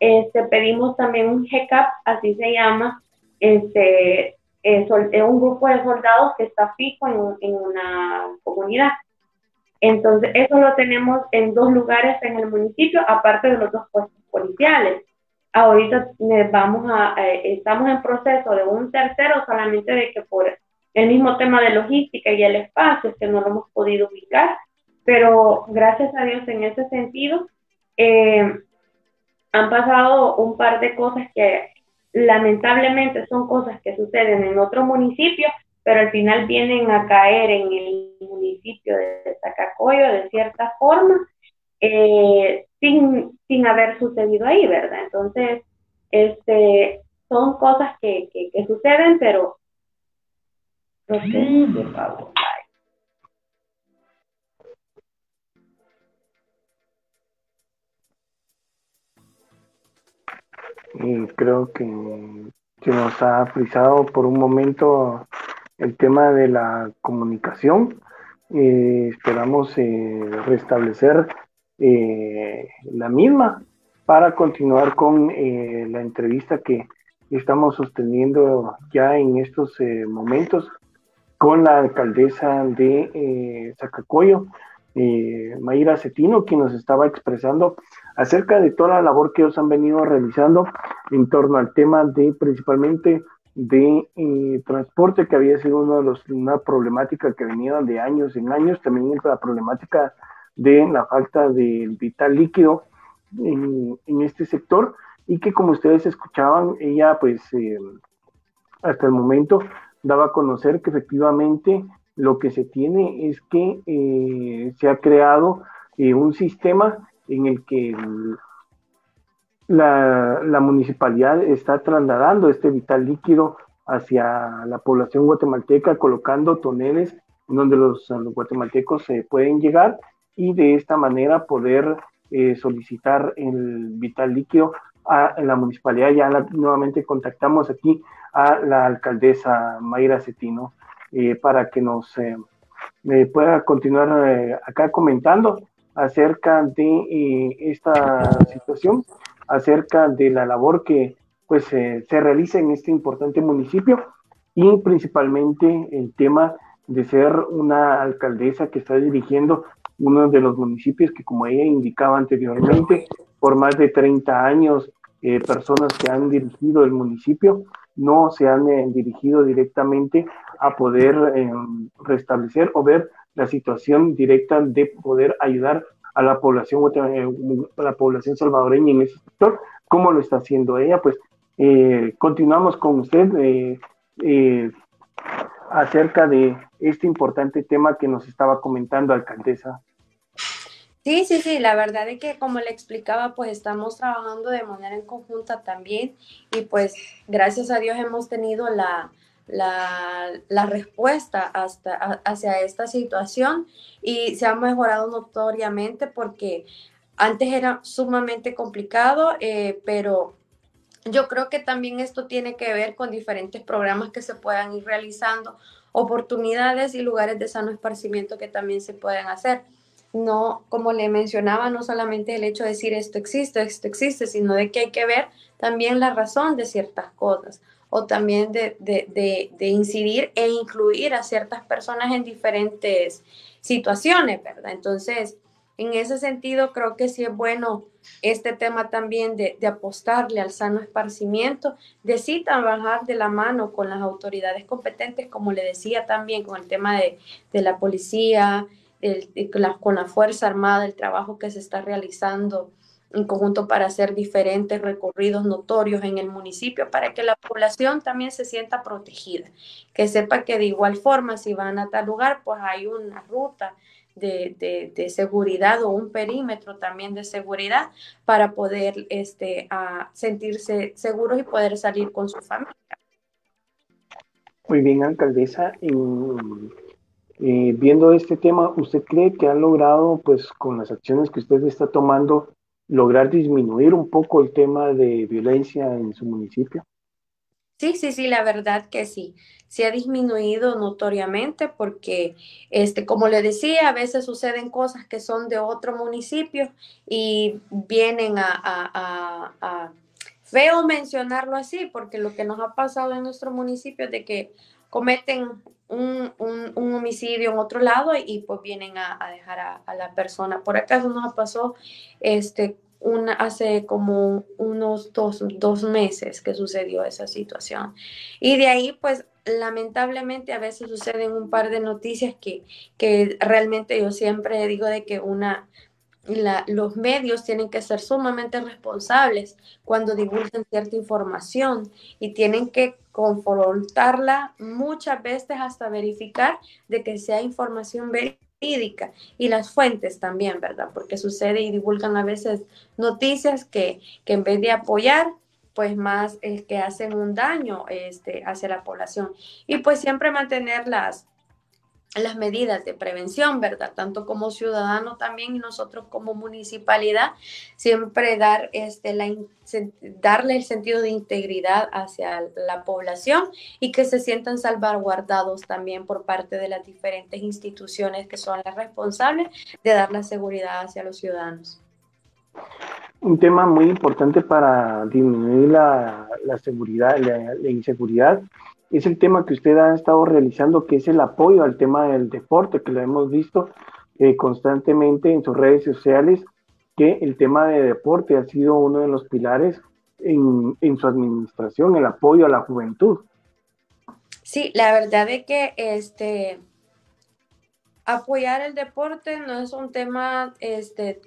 Este, pedimos también un GECAP, así se llama, este, es, un grupo de soldados que está fijo en, en una comunidad. Entonces, eso lo tenemos en dos lugares en el municipio, aparte de los dos puestos policiales. Ahorita vamos a, eh, estamos en proceso de un tercero, solamente de que por el mismo tema de logística y el espacio, que no lo hemos podido ubicar, pero gracias a Dios en ese sentido, eh, han pasado un par de cosas que lamentablemente son cosas que suceden en otro municipio, pero al final vienen a caer en el municipio de Zacacoyo de cierta forma, eh, sin, sin haber sucedido ahí, ¿verdad? Entonces, este, son cosas que, que, suceden, pero por favor. Y creo que se nos ha frisado por un momento el tema de la comunicación. Eh, esperamos eh, restablecer eh, la misma para continuar con la entrevista que estamos sosteniendo ya en estos momentos con la alcaldesa de Zacacoyo, Mayra Cetino, quien nos estaba expresando acerca de toda la labor que ellos han venido realizando en torno al tema de principalmente de eh, transporte, que había sido uno de los, una problemática que venía de años en años, también la problemática de la falta de vital líquido en, en este sector. Y que como ustedes escuchaban, ella pues eh, hasta el momento daba a conocer que efectivamente lo que se tiene es que eh, se ha creado un sistema en el que la, municipalidad está trasladando este vital líquido hacia la población guatemalteca, colocando toneles donde los, guatemaltecos se pueden llegar y de esta manera poder eh, solicitar el vital líquido a la municipalidad. Ya nuevamente contactamos aquí a la alcaldesa Mayra Cetino eh, para que nos eh, pueda continuar acá comentando acerca de esta situación acerca de la labor que pues se realiza en este importante municipio y principalmente el tema de ser una alcaldesa que está dirigiendo uno de los municipios que como ella indicaba anteriormente, por más de 30 años, eh, personas que han dirigido el municipio no se han eh, dirigido directamente a poder eh, restablecer o ver la situación directa de poder ayudar a la población, eh, a la población salvadoreña en ese sector, ¿cómo lo está haciendo ella? Pues eh, continuamos con usted eh, acerca de este importante tema que nos estaba comentando, alcaldesa. Sí, sí, sí, la verdad es que como le explicaba, pues estamos trabajando de manera en conjunta también y pues gracias a Dios hemos tenido la, la, respuesta hasta, hacia esta situación y se ha mejorado notoriamente porque antes era sumamente complicado, eh, pero yo creo que también esto tiene que ver con diferentes programas que se puedan ir realizando oportunidades y lugares de sano esparcimiento que también se pueden hacer. No, como le mencionaba, no solamente el hecho de decir esto existe, esto existe, sino de que hay que ver también la razón de ciertas cosas o también de, de, de, incidir e incluir a ciertas personas en diferentes situaciones, ¿verdad? Entonces, en ese sentido, creo que sí es bueno este tema también de, apostarle al sano esparcimiento, de sí trabajar de la mano con las autoridades competentes, como le decía también, con el tema de, de la policía, el, con la Fuerza Armada, el trabajo que se está realizando en conjunto para hacer diferentes recorridos notorios en el municipio para que la población también se sienta protegida, que sepa que de igual forma si van a tal lugar, pues hay una ruta de, de, seguridad o un perímetro también de seguridad para poder este, sentirse seguros y poder salir con su familia. Muy bien, alcaldesa. Eh, viendo este tema, ¿usted cree que ha logrado, pues, con las acciones que usted está tomando, lograr disminuir un poco el tema de violencia en su municipio? Sí, sí, sí, la verdad que sí. Se ha disminuido notoriamente porque, este, como le decía, a veces suceden cosas que son de otro municipio y vienen a, a, a, feo mencionarlo así, porque lo que nos ha pasado en nuestro municipio es de que cometen un, un, un homicidio en otro lado y, pues vienen a, dejar a, la persona. Por acaso nos pasó este, una, hace como unos dos, dos, meses que sucedió esa situación. Y de ahí, pues, lamentablemente a veces suceden un par de noticias que, que realmente yo siempre digo de que una, la, los medios tienen que ser sumamente responsables cuando divulgan cierta información y tienen que confrontarla muchas veces hasta verificar de que sea información verídica y las fuentes también, ¿verdad? Porque sucede y divulgan a veces noticias que, que en vez de apoyar, pues más es que hacen un daño este, hacia la población. Y pues siempre mantener las, las medidas de prevención, ¿verdad? Tanto como ciudadano también y nosotros como municipalidad, siempre dar este, la, darle el sentido de integridad hacia la población y que se sientan salvaguardados también por parte de las diferentes instituciones que son las responsables de dar la seguridad hacia los ciudadanos. Un tema muy importante para disminuir la, la seguridad, la, la inseguridad es el tema que usted ha estado realizando, que es el apoyo al tema del deporte, que lo hemos visto eh, constantemente en sus redes sociales, que el tema de deporte ha sido uno de los pilares en, su administración, el apoyo a la juventud. Sí, la verdad es que este apoyar el deporte no es un tema, este,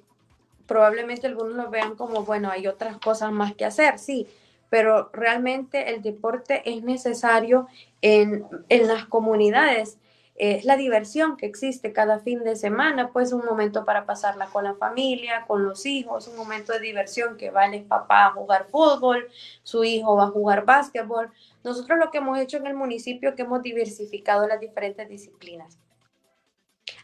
probablemente algunos lo vean como, bueno, hay otras cosas más que hacer, sí, pero realmente el deporte es necesario en, las comunidades. Es la diversión que existe cada fin de semana, pues un momento para pasarla con la familia, con los hijos, un momento de diversión que va el papá a jugar fútbol, su hijo va a jugar básquetbol. Nosotros lo que hemos hecho en el municipio es que hemos diversificado las diferentes disciplinas.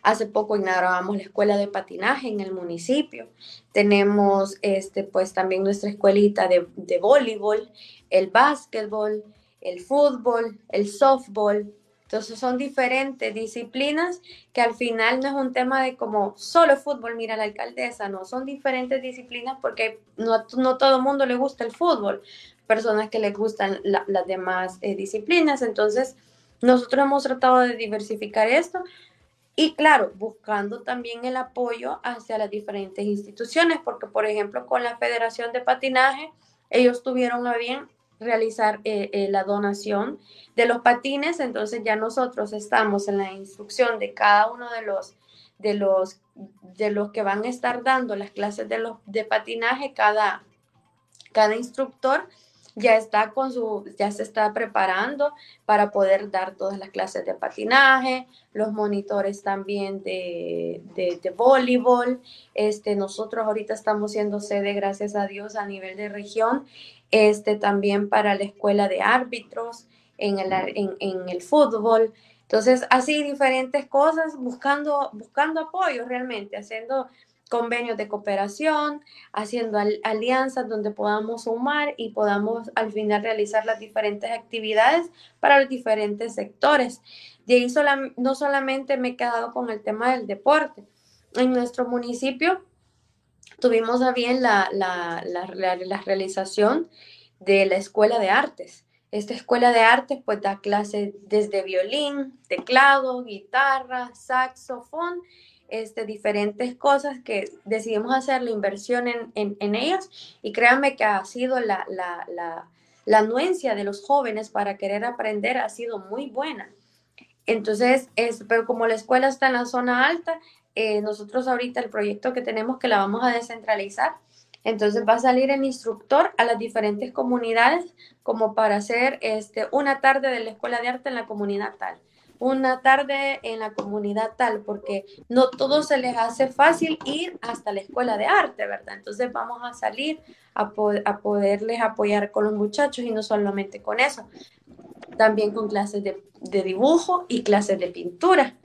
Hace poco inauguramos la escuela de patinaje en el municipio. Tenemos este, pues también nuestra escuelita de, voleibol, el básquetbol, el fútbol, el softball. Entonces son diferentes disciplinas que al final no es un tema de como solo fútbol, mira la alcaldesa, no, son diferentes disciplinas porque no, no todo el mundo le gusta el fútbol, personas que les gustan las demás eh, disciplinas. Entonces nosotros hemos tratado de diversificar esto y claro, buscando también el apoyo hacia las diferentes instituciones, porque por ejemplo con la Federación de Patinaje, ellos tuvieron a bien realizar eh, eh, la donación de los patines, entonces ya nosotros estamos en la instrucción de cada uno de los de los de los que van a estar dando las clases de los de patinaje, cada cada instructor ya está con su, ya se está preparando para poder dar todas las clases de patinaje, los monitores también de, de, voleibol. Este, nosotros ahorita estamos siendo sede, gracias a Dios, a nivel de región, este, también para la escuela de árbitros en el, en, en el fútbol. Entonces, así diferentes cosas, buscando, buscando apoyo realmente, haciendo convenios de cooperación, haciendo alianzas donde podamos sumar y podamos al final realizar las diferentes actividades para los diferentes sectores. De ahí no solamente me he quedado con el tema del deporte. En nuestro municipio tuvimos a bien la, la, la realización de la Escuela de Artes. Esta escuela de artes pues da clases desde violín, teclado, guitarra, saxofón este, diferentes cosas que decidimos hacer la inversión en, en, ellas. Y créanme que ha sido la, la, la, la, anuencia de los jóvenes para querer aprender ha sido muy buena. Entonces, es, pero como la escuela está en la zona alta, eh, nosotros ahorita el proyecto que tenemos que la vamos a descentralizar, entonces va a salir el instructor a las diferentes comunidades como para hacer este, una tarde de la escuela de arte en la comunidad tal una tarde en la comunidad tal, porque no todo se les hace fácil ir hasta la escuela de arte, ¿verdad? Entonces vamos a salir a, poderles apoyar con los muchachos y no solamente con eso, también con clases de, dibujo y clases de pintura,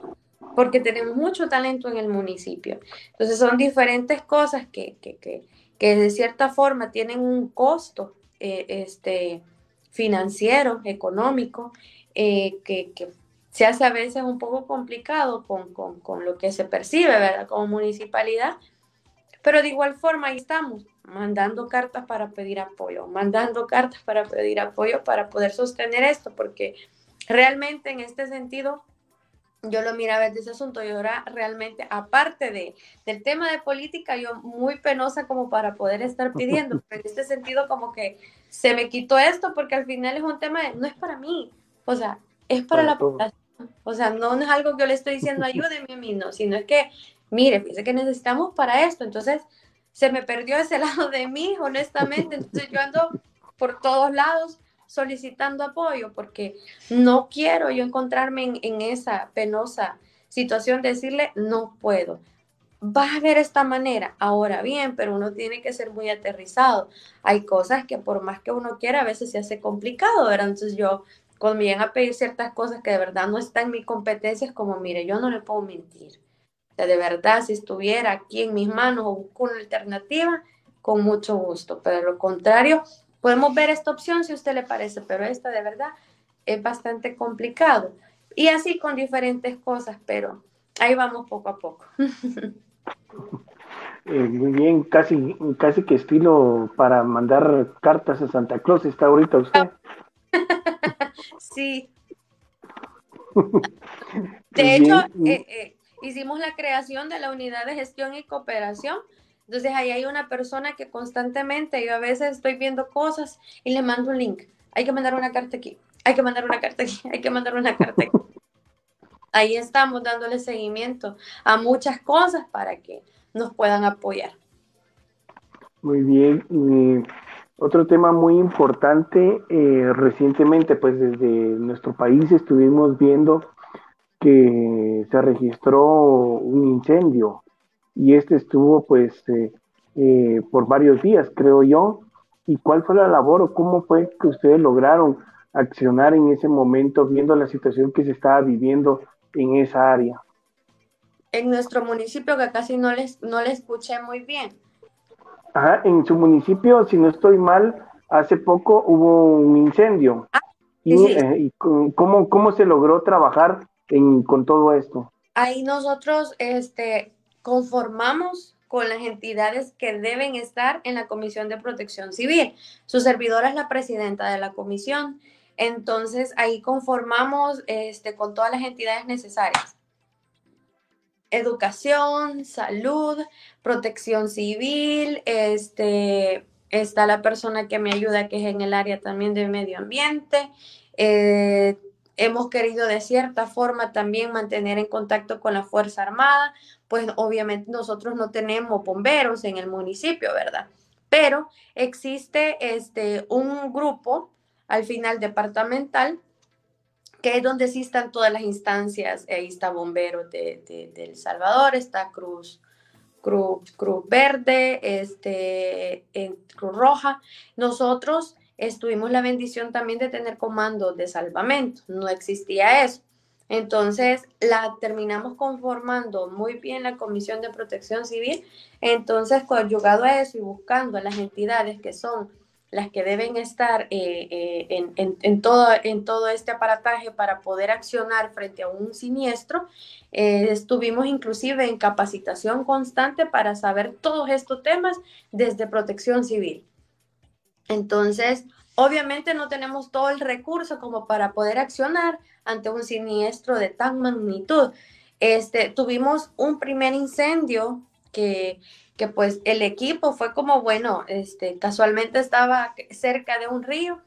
porque tenemos mucho talento en el municipio. Entonces son diferentes cosas que, que, de cierta forma tienen un costo eh, este, financiero, económico, eh, que, que se hace a veces un poco complicado con, con, lo que se percibe, ¿verdad? Como municipalidad, pero de igual forma ahí estamos, mandando cartas para pedir apoyo, mandando cartas para pedir apoyo para poder sostener esto, porque realmente en este sentido yo lo miraba desde ese asunto y ahora realmente, aparte de, del tema de política, yo muy penosa como para poder estar pidiendo, *laughs* pero en este sentido como que se me quitó esto porque al final es un tema de, no es para mí, o sea, es para, la población o sea, no es algo que yo le estoy diciendo, ayúdeme a mí, no, sino es que, mire, fíjese que necesitamos para esto. Entonces, se me perdió ese *laughs* lado de mí, honestamente. Entonces, yo ando por todos lados solicitando apoyo porque no quiero yo encontrarme en, esa penosa situación de decirle, no puedo. Va a haber esta manera, ahora bien, pero uno tiene que ser muy aterrizado. Hay cosas que por más que uno quiera, a veces se hace complicado, ¿verdad? Entonces yo cuando me a pedir ciertas cosas que de verdad no están en mi competencia, es como, mire, yo no le puedo mentir. O sea, de verdad, si estuviera aquí en mis manos o busco una alternativa, con mucho gusto. Pero lo contrario, podemos ver esta opción si a usted le parece, pero esta de verdad es bastante complicado. Y así con diferentes cosas, pero ahí vamos poco a poco. *laughs* Eh, muy bien, casi, casi que estilo para mandar cartas a Santa Claus está ahorita usted. *laughs* Sí. *laughs* De hecho, eh, eh, hicimos la creación de la unidad de gestión y cooperación. Entonces ahí hay una persona que constantemente, yo a veces estoy viendo cosas y le mando un link. Hay que mandar una carta aquí, hay que mandar una carta aquí, hay que mandar una carta aquí. Ahí estamos dándole seguimiento a muchas cosas para que nos puedan apoyar. Muy bien. Otro tema muy importante, eh, recientemente, pues desde nuestro país estuvimos viendo que se registró un incendio y este estuvo pues eh, eh, por varios días, creo yo. ¿Y cuál fue la labor o cómo fue que ustedes lograron accionar en ese momento viendo la situación que se estaba viviendo en esa área? En nuestro municipio, que casi no les, no le escuché muy bien. Ajá, en su municipio, si no estoy mal, hace poco hubo un incendio. Ah, y, eh, ¿cómo, ¿cómo, se logró trabajar con todo esto? Ahí nosotros este, conformamos con las entidades que deben estar en la Comisión de Protección Civil. Su servidora es la presidenta de la comisión. Entonces, ahí conformamos este, con todas las entidades necesarias educación, salud, protección civil, este, está la persona que me ayuda, que es en el área también de medio ambiente. Eh, hemos querido de cierta forma también mantener en contacto con la Fuerza Armada, pues obviamente nosotros no tenemos bomberos en el municipio, ¿verdad? Pero existe este, un grupo al final departamental que es donde sí están todas las instancias. Ahí está Bomberos de, El Salvador, está Cruz, Cruz, Cruz Verde, este, Cruz Roja. Nosotros tuvimos la bendición también de tener comandos de salvamento. No existía eso. Entonces, la terminamos conformando muy bien la Comisión de Protección Civil. Entonces, conjugado a eso y buscando a las entidades que son las que deben estar eh, eh, en, todo, este aparataje para poder accionar frente a un siniestro, eh, estuvimos inclusive en capacitación constante para saber todos estos temas desde protección civil. Entonces, obviamente no tenemos todo el recurso como para poder accionar ante un siniestro de tan magnitud. Este, tuvimos un primer incendio que, que pues el equipo fue como, bueno, este, casualmente estaba cerca de un río.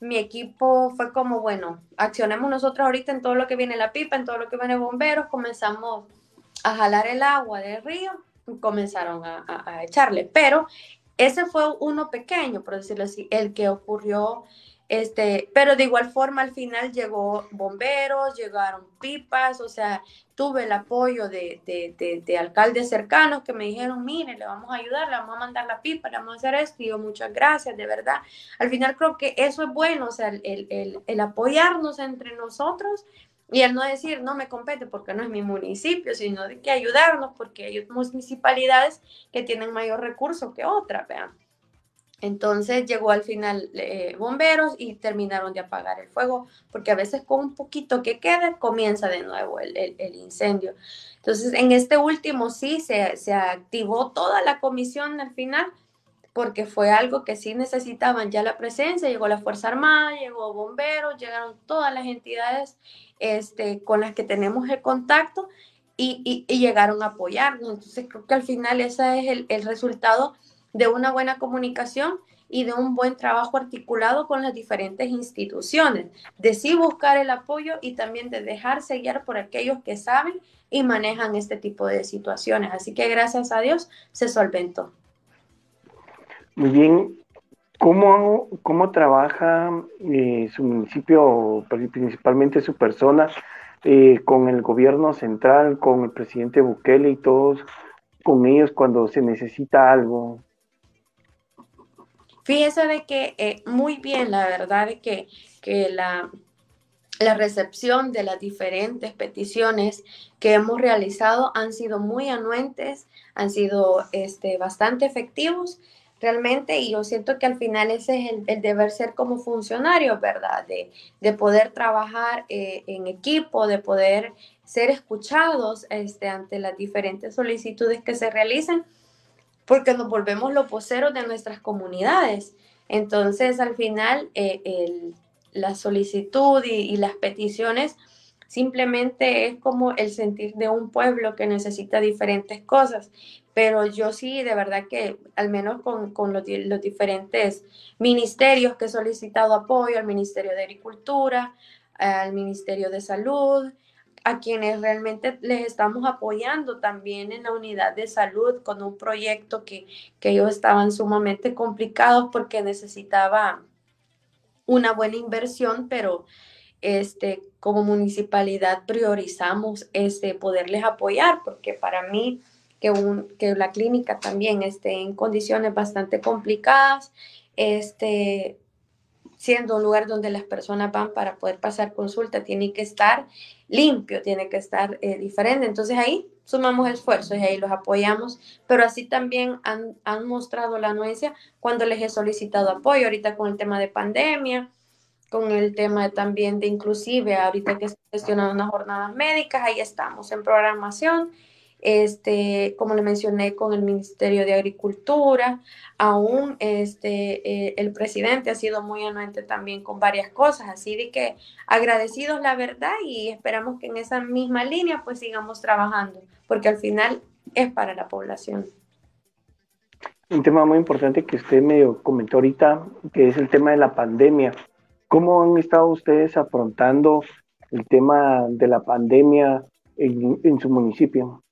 Mi equipo fue como, bueno, accionemos nosotros ahorita en todo lo que viene la pipa, en todo lo que viene bomberos, comenzamos a jalar el agua del río comenzaron a, a echarle. Pero ese fue uno pequeño, por decirlo así, el que ocurrió este, pero de igual forma al final llegó bomberos, llegaron pipas, o sea, tuve el apoyo de, de, alcaldes cercanos que me dijeron, mire, le vamos a ayudar, le vamos a mandar la pipa, le vamos a hacer esto, y yo muchas gracias, de verdad. Al final creo que eso es bueno, o sea, el, el, el apoyarnos entre nosotros y el no decir, no me compete porque no es mi municipio, sino de que ayudarnos porque hay municipalidades que tienen mayor recurso que otras, vean. Entonces llegó al final eh, bomberos y terminaron de apagar el fuego, porque a veces con un poquito que quede comienza de nuevo el, incendio. Entonces en este último sí se, se, activó toda la comisión al final, porque fue algo que sí necesitaban ya la presencia, llegó la Fuerza Armada, llegó bomberos, llegaron todas las entidades este, con las que tenemos el contacto y, y, llegaron a apoyarnos. Entonces creo que al final ese es el, el resultado de una buena comunicación y de un buen trabajo articulado con las diferentes instituciones, de sí buscar el apoyo y también de dejarse guiar por aquellos que saben y manejan este tipo de situaciones. Así que gracias a Dios se solventó. Muy bien. ¿Cómo, cómo trabaja eh, su municipio, principalmente su persona, eh, con el gobierno central, con el presidente Bukele y todos con ellos cuando se necesita algo? Fíjese de que eh, muy bien, la verdad de que, que la, la recepción de las diferentes peticiones que hemos realizado han sido muy anuentes, han sido este, bastante efectivos realmente y yo siento que al final ese es el, deber ser como funcionario, ¿verdad? De, de poder trabajar eh, en equipo, de poder ser escuchados este, ante las diferentes solicitudes que se realizan porque nos volvemos los voceros de nuestras comunidades. Entonces, al final, eh, la solicitud y, las peticiones simplemente es como el sentir de un pueblo que necesita diferentes cosas. Pero yo sí, de verdad que al menos con, los, los, diferentes ministerios que he solicitado apoyo, al Ministerio de Agricultura, al Ministerio de Salud, a quienes realmente les estamos apoyando también en la unidad de salud con un proyecto que, que ellos estaban sumamente complicados porque necesitaba una buena inversión, pero este, como municipalidad priorizamos este, poderles apoyar, porque para mí que, un, que la clínica también esté en condiciones bastante complicadas, este, siendo un lugar donde las personas van para poder pasar consulta, tiene que estar limpio, tiene que estar eh, diferente. Entonces ahí sumamos esfuerzos y ahí los apoyamos, pero así también han, han, mostrado la anuencia cuando les he solicitado apoyo, ahorita con el tema de pandemia, con el tema también de inclusive, ahorita que se gestionan unas jornadas médicas, ahí estamos en programación este, como le mencioné, con el Ministerio de Agricultura, aún este, eh, el presidente ha sido muy anuente también con varias cosas, así de que agradecidos la verdad y esperamos que en esa misma línea pues sigamos trabajando, porque al final es para la población. Un tema muy importante que usted me comentó ahorita, que es el tema de la pandemia. ¿Cómo han estado ustedes afrontando el tema de la pandemia en su municipio?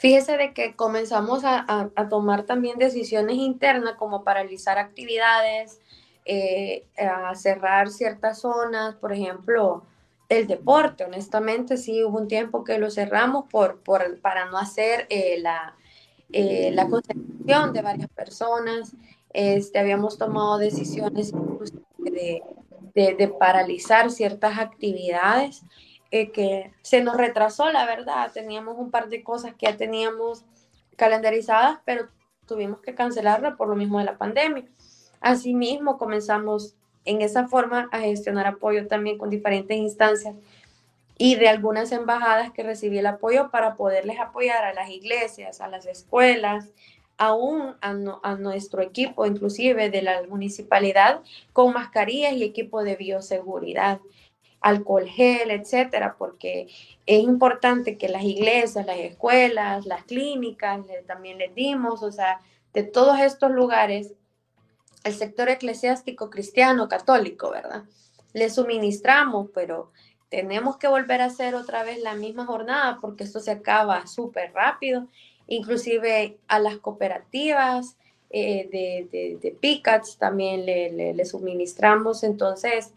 Fíjese de que comenzamos a, tomar también decisiones internas como paralizar actividades, eh, a cerrar ciertas zonas, por ejemplo, el deporte. Honestamente, sí hubo un tiempo que lo cerramos por, para no hacer eh, la, eh, la concentración de varias personas. Este, habíamos tomado decisiones de, de, paralizar ciertas actividades eh, que se nos retrasó, la verdad. Teníamos un par de cosas que ya teníamos calendarizadas, pero tuvimos que cancelarla por lo mismo de la pandemia. Asimismo, comenzamos en esa forma a gestionar apoyo también con diferentes instancias y de algunas embajadas que recibí el apoyo para poderles apoyar a las iglesias, a las escuelas, aún a, a, nuestro equipo, inclusive de la municipalidad, con mascarillas y equipo de bioseguridad, alcohol gel, etcétera, porque es importante que las iglesias, las escuelas, las clínicas, también les dimos, o sea, de todos estos lugares, el sector eclesiástico cristiano, católico, ¿verdad? Le suministramos, pero tenemos que volver a hacer otra vez la misma jornada porque esto se acaba súper rápido, inclusive a las cooperativas eh, de, de, PICATS también le, suministramos, entonces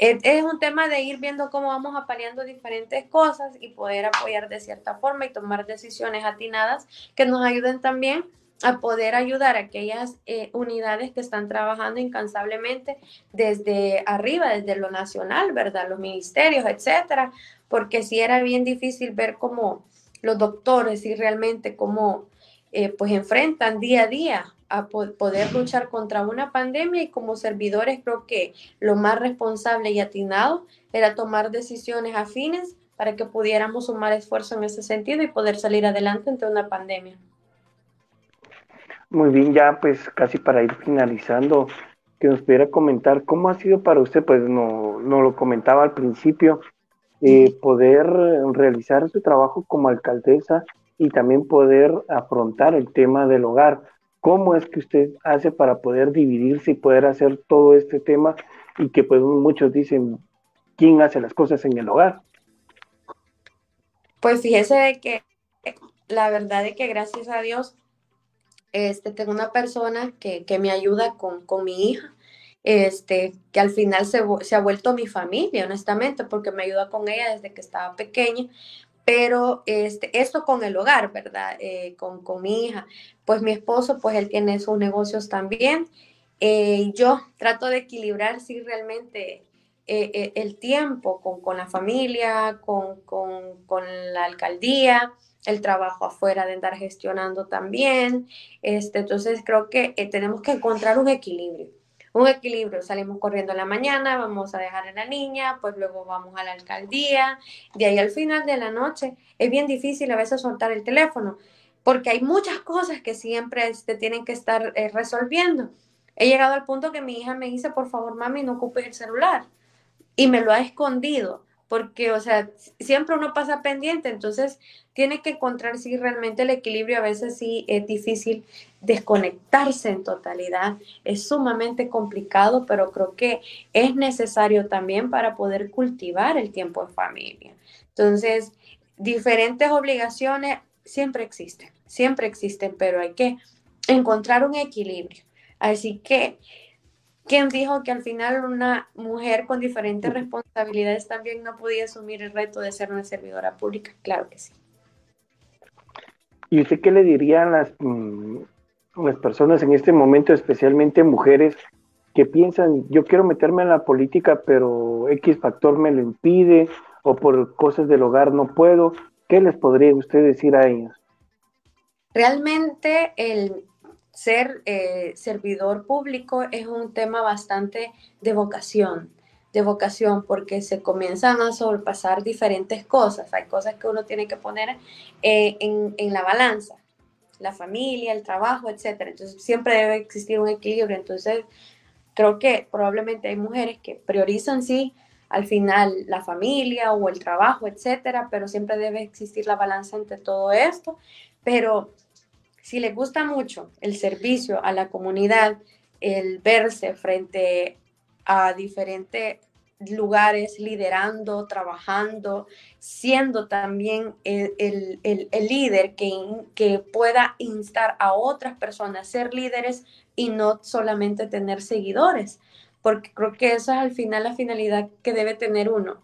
es, un tema de ir viendo cómo vamos apaleando diferentes cosas y poder apoyar de cierta forma y tomar decisiones atinadas que nos ayuden también a poder ayudar a aquellas eh, unidades que están trabajando incansablemente desde arriba, desde lo nacional, ¿verdad? Los ministerios, etcétera, porque si era bien difícil ver cómo los doctores y realmente cómo eh, pues enfrentan día a día a poder luchar contra una pandemia y como servidores creo que lo más responsable y atinado era tomar decisiones afines para que pudiéramos sumar esfuerzo en ese sentido y poder salir adelante ante una pandemia. Muy bien, ya pues casi para ir finalizando, que nos pudiera comentar cómo ha sido para usted, pues no, no lo comentaba al principio, eh, poder realizar su trabajo como alcaldesa y también poder afrontar el tema del hogar. ¿Cómo es que usted hace para poder dividirse y poder hacer todo este tema? Y que pues muchos dicen, ¿quién hace las cosas en el hogar? Pues fíjese que la verdad es que gracias a Dios este, tengo una persona que, me ayuda con, mi hija, este, que al final se, ha vuelto mi familia, honestamente, porque me ayuda con ella desde que estaba pequeña. Pero este, esto con el hogar, ¿verdad? Eh, con, mi hija. Pues mi esposo, pues él tiene sus negocios también. Eh, yo trato de equilibrar, sí, realmente eh, el tiempo con, con la familia, con, con, con la alcaldía, el trabajo afuera de andar gestionando también. Este, entonces creo que eh, tenemos que encontrar un equilibrio. Un equilibrio, salimos corriendo en la mañana, vamos a dejar a la niña, pues luego vamos a la alcaldía, de ahí al final de la noche. Es bien difícil a veces soltar el teléfono, porque hay muchas cosas que siempre se este, tienen que estar eh, resolviendo. He llegado al punto que mi hija me dice, por favor, mami, no ocupes el celular. Y me lo ha escondido porque, o sea, siempre uno pasa pendiente, entonces tiene que encontrar si realmente el equilibrio a veces sí es difícil desconectarse en totalidad, es sumamente complicado, pero creo que es necesario también para poder cultivar el tiempo en familia. Entonces, diferentes obligaciones siempre existen, siempre existen, pero hay que encontrar un equilibrio. Así que ¿Quién dijo que al final una mujer con diferentes responsabilidades también no podía asumir el reto de ser una servidora pública? Claro que sí. ¿Y usted qué le diría a las, mm, las personas en este momento, especialmente mujeres, que piensan, yo quiero meterme en la política, pero X factor me lo impide, o por cosas del hogar no puedo? ¿Qué les podría usted decir a ellos? Realmente el, ser eh, servidor público es un tema bastante de vocación, de vocación, porque se comienzan a sobrepasar diferentes cosas. Hay cosas que uno tiene que poner eh, en, la balanza, la familia, el trabajo, etc. Entonces siempre debe existir un equilibrio. Entonces creo que probablemente hay mujeres que priorizan, sí, al final la familia o el trabajo, etcétera, pero siempre debe existir la balanza entre todo esto. Pero si le gusta mucho el servicio a la comunidad, el verse frente a diferentes lugares, liderando, trabajando, siendo también el, líder que, que, pueda instar a otras personas a ser líderes y no solamente tener seguidores, porque creo que esa es al final la finalidad que debe tener uno,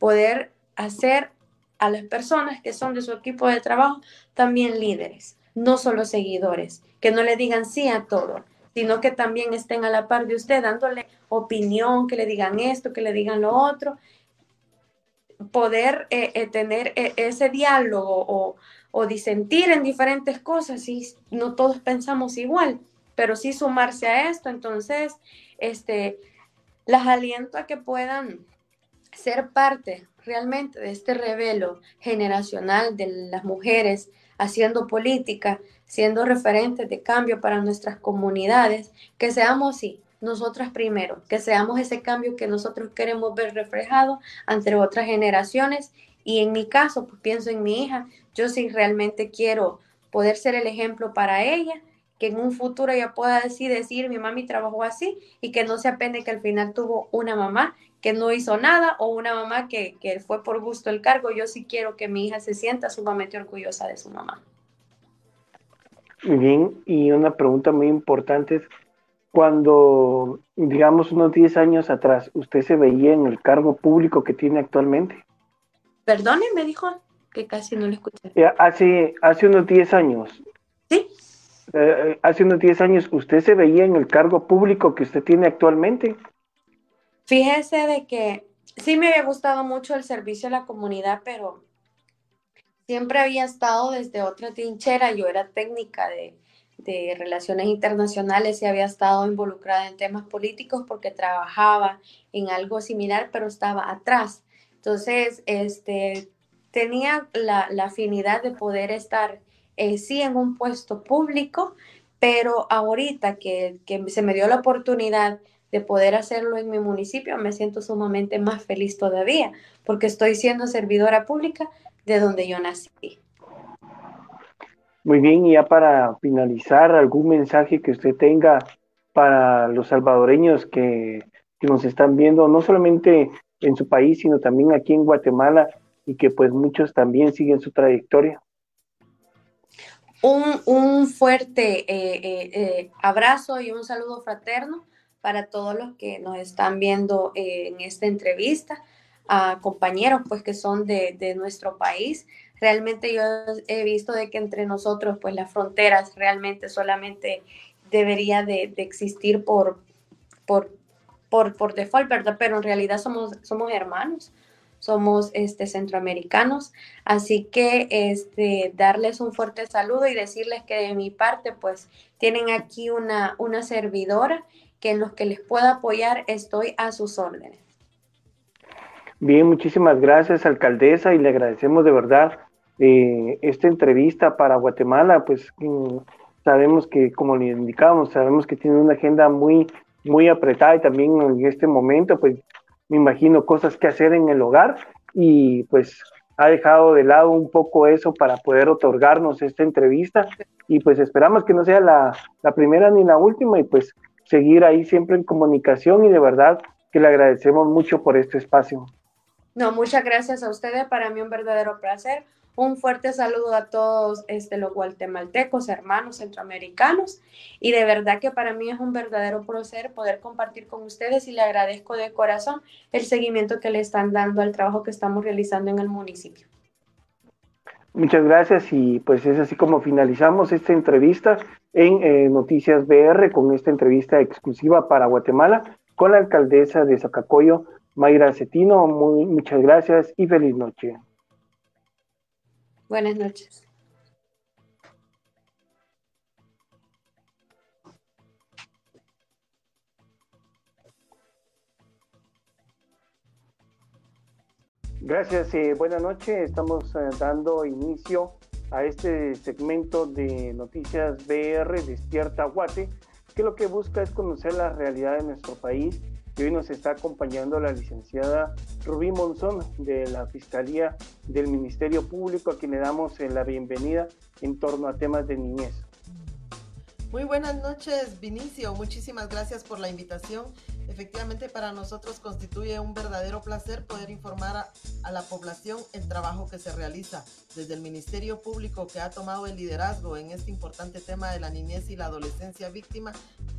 poder hacer a las personas que son de su equipo de trabajo también líderes no solo seguidores, que no le digan sí a todo, sino que también estén a la par de usted, dándole opinión, que le digan esto, que le digan lo otro. Poder eh, eh, tener eh, ese diálogo o, disentir en diferentes cosas y no todos pensamos igual, pero sí sumarse a esto. Entonces, este, las aliento a que puedan ser parte realmente de este revelo generacional de las mujeres haciendo política, siendo referentes de cambio para nuestras comunidades, que seamos, sí, nosotras primero, que seamos ese cambio que nosotros queremos ver reflejado ante otras generaciones. Y en mi caso, pues pienso en mi hija, yo sí realmente quiero poder ser el ejemplo para ella, que en un futuro ella pueda decir, mi mami trabajó así y que no se apene que al final tuvo una mamá que no hizo nada o una mamá que, que fue por gusto el cargo. Yo sí quiero que mi hija se sienta sumamente orgullosa de su mamá. Muy bien, y una pregunta muy importante es, cuando, digamos, unos 10 años atrás, ¿usted se veía en el cargo público que tiene actualmente? Perdone, me dijo que casi no lo escuché. Eh, hace, hace unos 10 años. Sí. Eh, hace unos 10 años, ¿usted se veía en el cargo público que usted tiene actualmente? Fíjese de que sí me había gustado mucho el servicio a la comunidad, pero siempre había estado desde otra trinchera. Yo era técnica de, relaciones internacionales y había estado involucrada en temas políticos porque trabajaba en algo similar, pero estaba atrás. Entonces, este, tenía la, afinidad de poder estar, eh, sí, en un puesto público, pero ahorita que, que se me dio la oportunidad de poder hacerlo en mi municipio, me siento sumamente más feliz todavía, porque estoy siendo servidora pública de donde yo nací. Muy bien, y ya para finalizar, algún mensaje que usted tenga para los salvadoreños que, nos están viendo, no solamente en su país, sino también aquí en Guatemala, y que pues muchos también siguen su trayectoria. Un, fuerte eh, eh, eh, abrazo y un saludo fraterno para todos los que nos están viendo en esta entrevista a compañeros pues que son de, nuestro país. Realmente yo he visto de que entre nosotros pues las fronteras realmente solamente debería de, existir por, por, por, por, default, ¿verdad? Pero en realidad somos, somos hermanos, somos este, centroamericanos, así que este, darles un fuerte saludo y decirles que de mi parte pues tienen aquí una, una servidora que en los que les pueda apoyar estoy a sus órdenes. Bien, muchísimas gracias, alcaldesa, y le agradecemos de verdad eh, esta entrevista para Guatemala. Pues mm, sabemos que, como le indicábamos, sabemos que tiene una agenda muy, muy apretada y también en este momento, pues me imagino cosas que hacer en el hogar y pues ha dejado de lado un poco eso para poder otorgarnos esta entrevista y pues esperamos que no sea la, la primera ni la última y pues seguir ahí siempre en comunicación y de verdad que le agradecemos mucho por este espacio. No, muchas gracias a ustedes. Para mí un verdadero placer. Un fuerte saludo a todos este, los guatemaltecos, hermanos centroamericanos. Y de verdad que para mí es un verdadero placer poder compartir con ustedes y le agradezco de corazón el seguimiento que le están dando al trabajo que estamos realizando en el municipio. Muchas gracias y pues es así como finalizamos esta entrevista en eh, Noticias BR con esta entrevista exclusiva para Guatemala con la alcaldesa de Zacacoyo, Mayra Cetino, muy, muchas gracias y feliz noche. Buenas noches. Gracias, eh, buenas noches. Estamos eh, dando inicio a este segmento de Noticias BR Despierta Guate, que lo que busca es conocer la realidad de nuestro país y hoy nos está acompañando la licenciada Rubí Monzón de la Fiscalía del Ministerio Público, a quien le damos eh, la bienvenida en torno a temas de niñez. Muy buenas noches, Vinicio. Muchísimas gracias por la invitación. Efectivamente, para nosotros constituye un verdadero placer poder informar a, a, la población el trabajo que se realiza desde el Ministerio Público que ha tomado el liderazgo en este importante tema de la niñez y la adolescencia víctima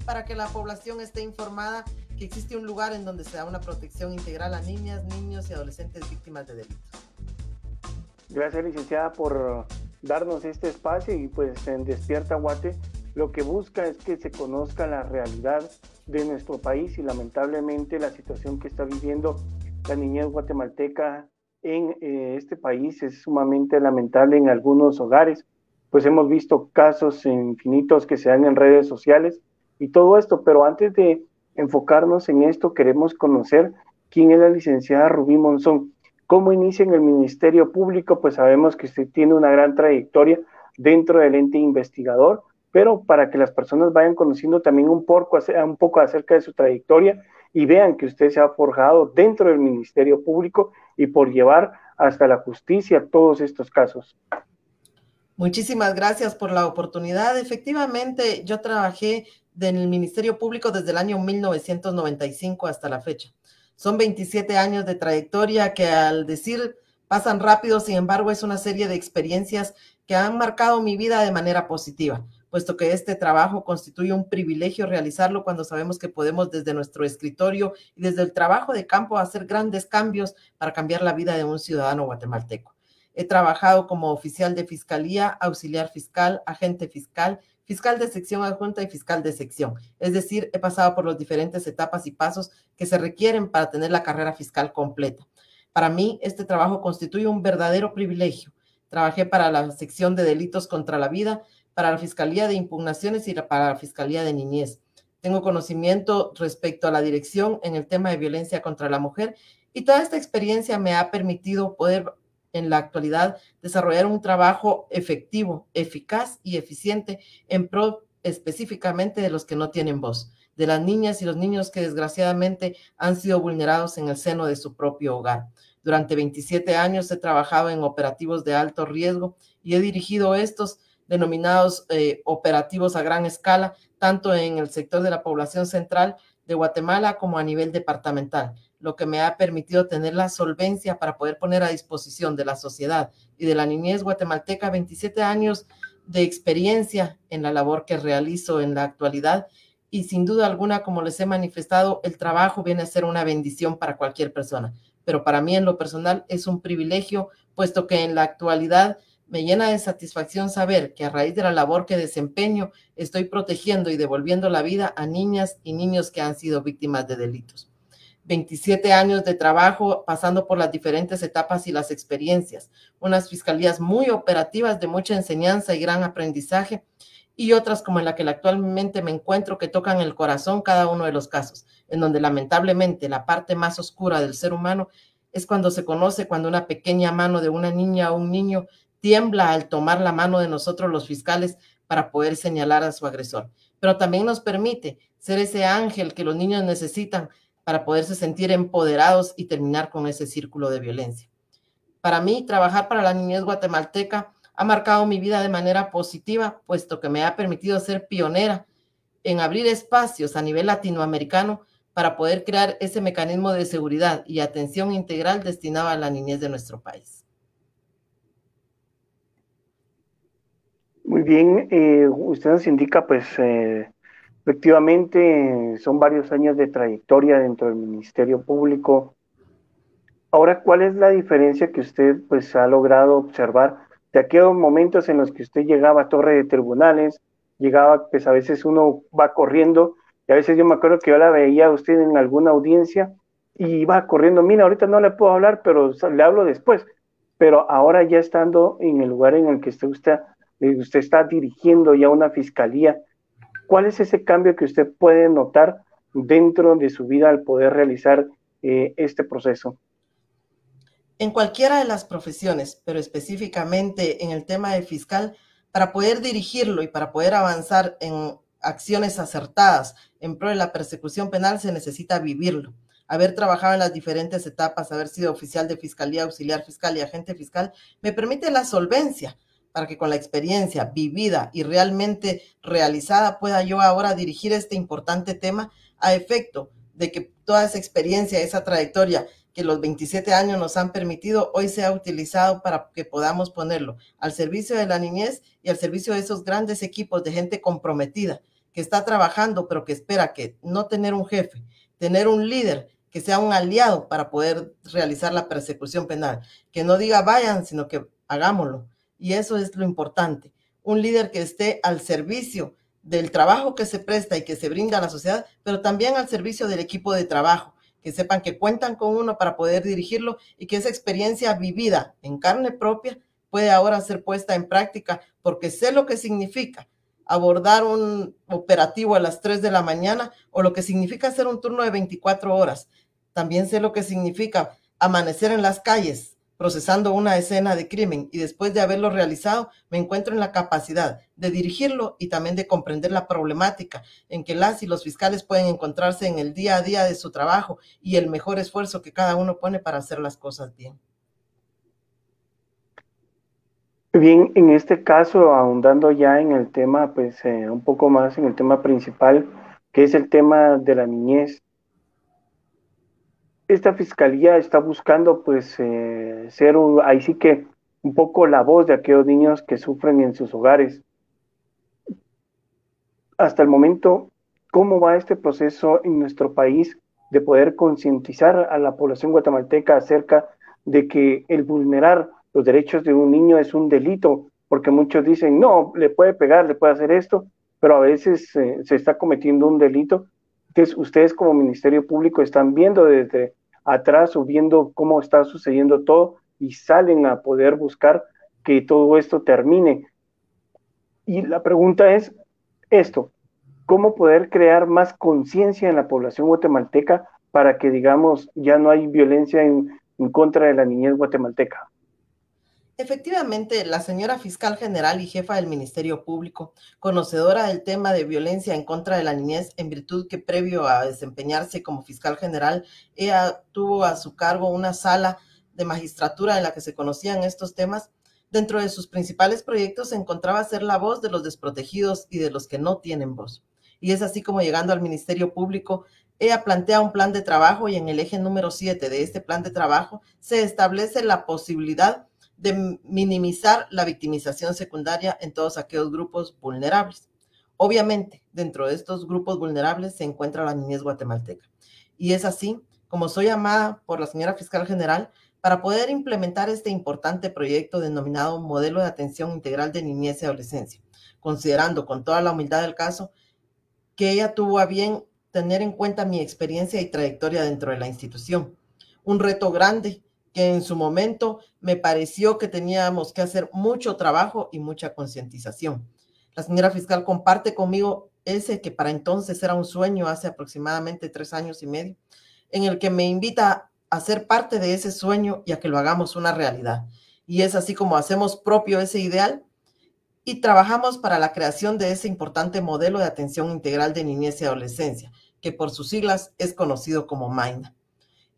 para que la población esté informada que existe un lugar en donde se da una protección integral a niñas, niños y adolescentes víctimas de delitos. Gracias, licenciada, por darnos este espacio y pues en Despierta Guate lo que busca es que se conozca la realidad de nuestro país y lamentablemente la situación que está viviendo la niñez guatemalteca en eh, este país es sumamente lamentable en algunos hogares, pues hemos visto casos infinitos que se dan en redes sociales y todo esto, pero antes de enfocarnos en esto, queremos conocer quién es la licenciada Rubí Monzón. ¿Cómo inicia en el Ministerio Público? Pues sabemos que tiene una gran trayectoria dentro del ente investigador, pero para que las personas vayan conociendo también un poco, un poco acerca de su trayectoria y vean que usted se ha forjado dentro del Ministerio Público y por llevar hasta la justicia todos estos casos. Muchísimas gracias por la oportunidad. Efectivamente, yo trabajé en el Ministerio Público desde el año 1995 hasta la fecha. Son 27 años de trayectoria que al decir pasan rápido, sin embargo, es una serie de experiencias que han marcado mi vida de manera positiva puesto que este trabajo constituye un privilegio realizarlo cuando sabemos que podemos desde nuestro escritorio y desde el trabajo de campo hacer grandes cambios para cambiar la vida de un ciudadano guatemalteco. He trabajado como oficial de fiscalía, auxiliar fiscal, agente fiscal, fiscal de sección adjunta y fiscal de sección. Es decir, he pasado por las diferentes etapas y pasos que se requieren para tener la carrera fiscal completa. Para mí, este trabajo constituye un verdadero privilegio. Trabajé para la sección de delitos contra la vida, para la Fiscalía de Impugnaciones y para la Fiscalía de Niñez. Tengo conocimiento respecto a la dirección en el tema de violencia contra la mujer y toda esta experiencia me ha permitido poder en la actualidad desarrollar un trabajo efectivo, eficaz y eficiente en pro específicamente de los que no tienen voz, de las niñas y los niños que desgraciadamente han sido vulnerados en el seno de su propio hogar. Durante 27 años he trabajado en operativos de alto riesgo y he dirigido estos denominados eh, operativos a gran escala, tanto en el sector de la población central de Guatemala como a nivel departamental, lo que me ha permitido tener la solvencia para poder poner a disposición de la sociedad y de la niñez guatemalteca 27 años de experiencia en la labor que realizo en la actualidad. Y sin duda alguna, como les he manifestado, el trabajo viene a ser una bendición para cualquier persona, pero para mí en lo personal es un privilegio, puesto que en la actualidad me llena de satisfacción saber que a raíz de la labor que desempeño estoy protegiendo y devolviendo la vida a niñas y niños que han sido víctimas de delitos. 27 años de trabajo pasando por las diferentes etapas y las experiencias, unas fiscalías muy operativas de mucha enseñanza y gran aprendizaje y otras como en la que actualmente me encuentro que tocan el corazón cada uno de los casos, en donde lamentablemente la parte más oscura del ser humano es cuando se conoce cuando una pequeña mano de una niña o un niño tiembla al tomar la mano de nosotros los fiscales para poder señalar a su agresor, pero también nos permite ser ese ángel que los niños necesitan para poderse sentir empoderados y terminar con ese círculo de violencia. Para mí, trabajar para la niñez guatemalteca ha marcado mi vida de manera positiva, puesto que me ha permitido ser pionera en abrir espacios a nivel latinoamericano para poder crear ese mecanismo de seguridad y atención integral destinado a la niñez de nuestro país. Muy bien, eh, usted nos indica, pues, eh, efectivamente, son varios años de trayectoria dentro del Ministerio Público. Ahora, ¿cuál es la diferencia que usted, pues, ha logrado observar de aquellos momentos en los que usted llegaba a torre de tribunales, llegaba, pues, a veces uno va corriendo, y a veces yo me acuerdo que yo la veía a usted en alguna audiencia y iba corriendo, mira, ahorita no le puedo hablar, pero le hablo después. Pero ahora ya estando en el lugar en el que usted está usted está dirigiendo ya una fiscalía. ¿Cuál es ese cambio que usted puede notar dentro de su vida al poder realizar eh, este proceso? En cualquiera de las profesiones, pero específicamente en el tema de fiscal, para poder dirigirlo y para poder avanzar en acciones acertadas en pro de la persecución penal se necesita vivirlo. Haber trabajado en las diferentes etapas, haber sido oficial de fiscalía, auxiliar fiscal y agente fiscal, me permite la solvencia para que con la experiencia vivida y realmente realizada pueda yo ahora dirigir este importante tema a efecto de que toda esa experiencia, esa trayectoria que los 27 años nos han permitido, hoy sea utilizado para que podamos ponerlo al servicio de la niñez y al servicio de esos grandes equipos de gente comprometida que está trabajando, pero que espera que no tener un jefe, tener un líder que sea un aliado para poder realizar la persecución penal, que no diga vayan, sino que hagámoslo y eso es lo importante. Un líder que esté al servicio del trabajo que se presta y que se brinda a la sociedad, pero también al servicio del equipo de trabajo, que sepan que cuentan con uno para poder dirigirlo y que esa experiencia vivida en carne propia puede ahora ser puesta en práctica porque sé lo que significa abordar un operativo a las 3 de la mañana o lo que significa hacer un turno de 24 horas. También sé lo que significa amanecer en las calles procesando una escena de crimen y después de haberlo realizado, me encuentro en la capacidad de dirigirlo y también de comprender la problemática en que las y los fiscales pueden encontrarse en el día a día de su trabajo y el mejor esfuerzo que cada uno pone para hacer las cosas bien. Bien, en este caso, ahondando ya en el tema, pues eh, un poco más en el tema principal, que es el tema de la niñez. Esta fiscalía está buscando, pues, eh, ser ahí sí que un poco la voz de aquellos niños que sufren en sus hogares. Hasta el momento, ¿cómo va este proceso en nuestro país de poder concientizar a la población guatemalteca acerca de que el vulnerar los derechos de un niño es un delito, porque muchos dicen, no, le puede pegar, le puede hacer esto, pero a veces eh, se está cometiendo un delito. Entonces, ustedes como Ministerio Público están viendo desde atrás o viendo cómo está sucediendo todo y salen a poder buscar que todo esto termine. Y la pregunta es esto, ¿cómo poder crear más conciencia en la población guatemalteca para que, digamos, ya no hay violencia en contra de la niñez guatemalteca? Efectivamente, la señora fiscal general y jefa del Ministerio Público, conocedora del tema de violencia en contra de la niñez, en virtud que previo a desempeñarse como fiscal general, ella tuvo a su cargo una sala de magistratura en la que se conocían estos temas. Dentro de sus principales proyectos se encontraba ser la voz de los desprotegidos y de los que no tienen voz. Y es así como llegando al Ministerio Público, ella plantea un plan de trabajo y en el eje número 7 de este plan de trabajo se establece la posibilidad de minimizar la victimización secundaria en todos aquellos grupos vulnerables. Obviamente, dentro de estos grupos vulnerables se encuentra la niñez guatemalteca. Y es así como soy llamada por la señora fiscal general para poder implementar este importante proyecto denominado Modelo de Atención Integral de Niñez y Adolescencia, considerando con toda la humildad del caso que ella tuvo a bien tener en cuenta mi experiencia y trayectoria dentro de la institución. Un reto grande en su momento me pareció que teníamos que hacer mucho trabajo y mucha concientización. La señora fiscal comparte conmigo ese que para entonces era un sueño hace aproximadamente tres años y medio, en el que me invita a ser parte de ese sueño y a que lo hagamos una realidad. Y es así como hacemos propio ese ideal y trabajamos para la creación de ese importante modelo de atención integral de niñez y adolescencia, que por sus siglas es conocido como MAINA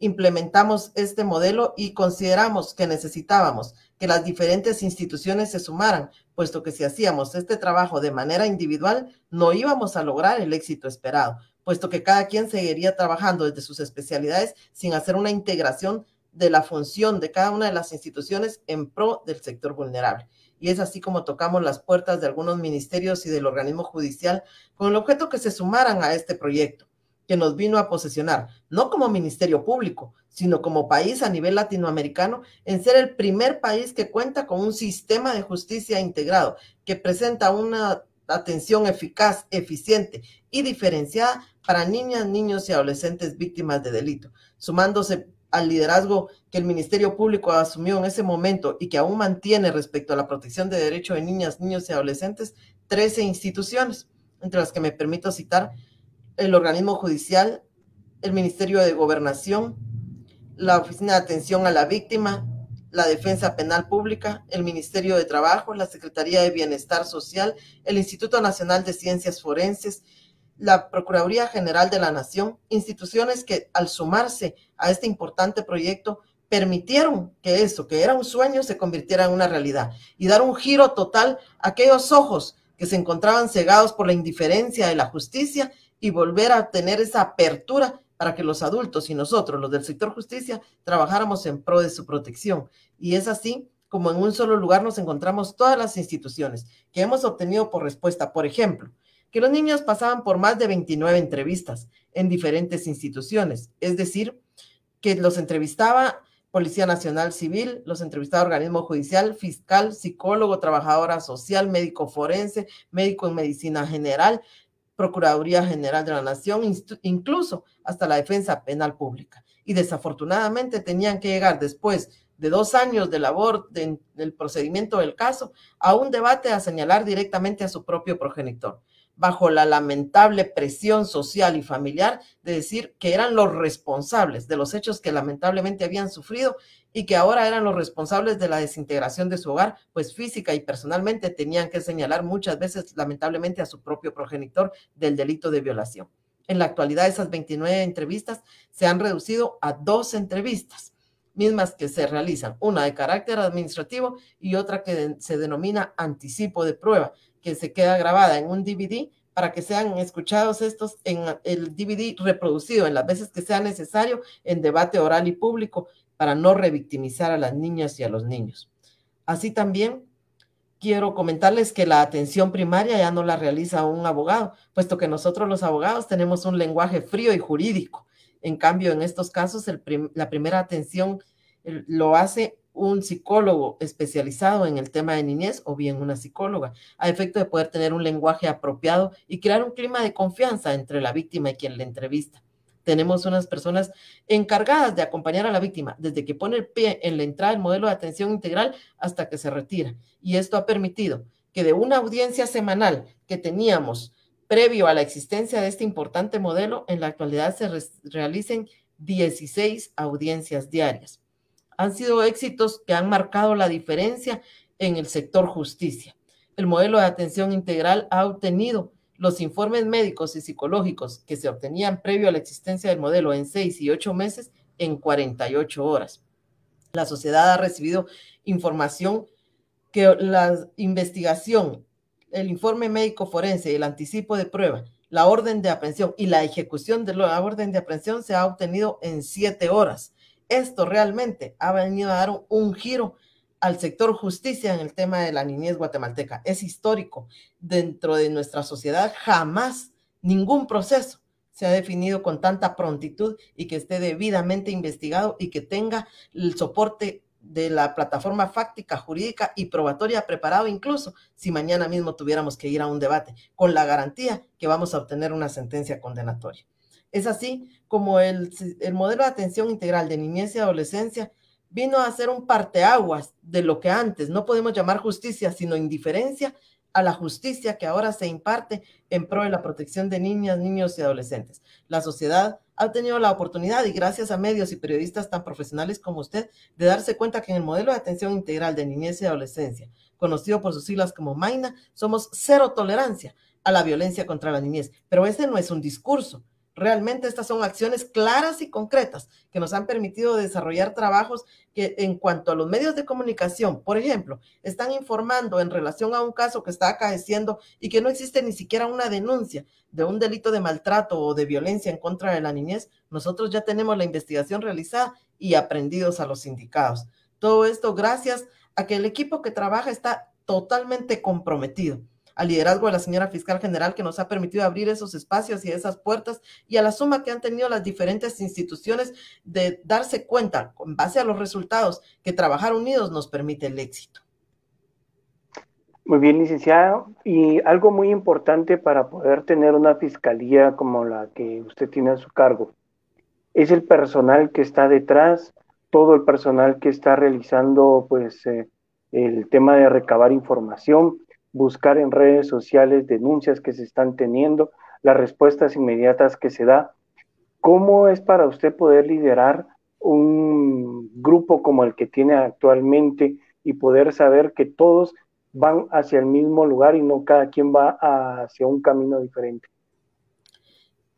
implementamos este modelo y consideramos que necesitábamos que las diferentes instituciones se sumaran, puesto que si hacíamos este trabajo de manera individual, no íbamos a lograr el éxito esperado, puesto que cada quien seguiría trabajando desde sus especialidades sin hacer una integración de la función de cada una de las instituciones en pro del sector vulnerable. Y es así como tocamos las puertas de algunos ministerios y del organismo judicial con el objeto que se sumaran a este proyecto que nos vino a posesionar, no como Ministerio Público, sino como país a nivel latinoamericano, en ser el primer país que cuenta con un sistema de justicia integrado, que presenta una atención eficaz, eficiente y diferenciada para niñas, niños y adolescentes víctimas de delito, sumándose al liderazgo que el Ministerio Público asumió en ese momento y que aún mantiene respecto a la protección de derechos de niñas, niños y adolescentes, 13 instituciones, entre las que me permito citar el organismo judicial, el Ministerio de Gobernación, la Oficina de Atención a la Víctima, la Defensa Penal Pública, el Ministerio de Trabajo, la Secretaría de Bienestar Social, el Instituto Nacional de Ciencias Forenses, la Procuraduría General de la Nación, instituciones que al sumarse a este importante proyecto permitieron que eso, que era un sueño, se convirtiera en una realidad y dar un giro total a aquellos ojos que se encontraban cegados por la indiferencia de la justicia y volver a tener esa apertura para que los adultos y nosotros, los del sector justicia, trabajáramos en pro de su protección. Y es así como en un solo lugar nos encontramos todas las instituciones que hemos obtenido por respuesta. Por ejemplo, que los niños pasaban por más de 29 entrevistas en diferentes instituciones, es decir, que los entrevistaba Policía Nacional Civil, los entrevistados organismo judicial, fiscal, psicólogo, trabajadora social, médico forense, médico en medicina general, Procuraduría General de la Nación, incluso hasta la defensa penal pública. Y desafortunadamente tenían que llegar después de dos años de labor del procedimiento del caso a un debate a señalar directamente a su propio progenitor bajo la lamentable presión social y familiar de decir que eran los responsables de los hechos que lamentablemente habían sufrido y que ahora eran los responsables de la desintegración de su hogar, pues física y personalmente tenían que señalar muchas veces lamentablemente a su propio progenitor del delito de violación. En la actualidad esas 29 entrevistas se han reducido a dos entrevistas, mismas que se realizan, una de carácter administrativo y otra que se denomina anticipo de prueba, que se queda grabada en un DVD para que sean escuchados estos en el DVD reproducido en las veces que sea necesario en debate oral y público para no revictimizar a las niñas y a los niños. Así también quiero comentarles que la atención primaria ya no la realiza un abogado, puesto que nosotros los abogados tenemos un lenguaje frío y jurídico. En cambio, en estos casos, la primera atención lo hace un psicólogo especializado en el tema de niñez o bien una psicóloga, a efecto de poder tener un lenguaje apropiado y crear un clima de confianza entre la víctima y quien le entrevista. Tenemos unas personas encargadas de acompañar a la víctima desde que pone el pie en la entrada del modelo de atención integral hasta que se retira. Y esto ha permitido que de una audiencia semanal que teníamos previo a la existencia de este importante modelo, en la actualidad se realicen 16 audiencias diarias han sido éxitos que han marcado la diferencia en el sector justicia. El modelo de atención integral ha obtenido los informes médicos y psicológicos que se obtenían previo a la existencia del modelo en seis y ocho meses en 48 horas. La sociedad ha recibido información que la investigación, el informe médico forense, el anticipo de prueba, la orden de aprehensión y la ejecución de la orden de aprehensión se ha obtenido en siete horas esto realmente ha venido a dar un, giro al sector justicia en el tema de la niñez guatemalteca. Es histórico. Dentro de nuestra sociedad jamás ningún proceso se ha definido con tanta prontitud y que esté debidamente investigado y que tenga el soporte de la plataforma fáctica, jurídica y probatoria preparado incluso si mañana mismo tuviéramos que ir a un debate, con la garantía que vamos a obtener una sentencia condenatoria. Es así como el, modelo de atención integral de niñez y adolescencia vino a ser un parteaguas de lo que antes no podemos llamar justicia, sino indiferencia a la justicia que ahora se imparte en pro de la protección de niñas, niños y adolescentes. La sociedad ha tenido la oportunidad, y gracias a medios y periodistas tan profesionales como usted, de darse cuenta que en el modelo de atención integral de niñez y adolescencia, conocido por sus siglas como MAINA, somos cero tolerancia a la violencia contra la niñez. Pero ese no es un discurso, Realmente estas son acciones claras y concretas que nos han permitido desarrollar trabajos que en cuanto a los medios de comunicación, por ejemplo, están informando en relación a un caso que está acaeciendo y que no existe ni siquiera una denuncia de un delito de maltrato o de violencia en contra de la niñez, nosotros ya tenemos la investigación realizada y aprendidos a los sindicados. Todo esto gracias a que el equipo que trabaja está totalmente comprometido al liderazgo de la señora fiscal general que nos ha permitido abrir esos espacios y esas puertas y a la suma que han tenido las diferentes instituciones de darse cuenta, con base a los resultados, que trabajar unidos nos permite el éxito. Muy bien, licenciado. Y algo muy importante para poder tener una fiscalía como la que usted tiene a su cargo, es el personal que está detrás, todo el personal que está realizando pues eh, el tema de recabar información, buscar en redes sociales denuncias que se están teniendo, las respuestas inmediatas que se da. ¿Cómo es para usted poder liderar un grupo como el que tiene actualmente y poder saber que todos van hacia el mismo lugar y no cada quien va hacia un camino diferente?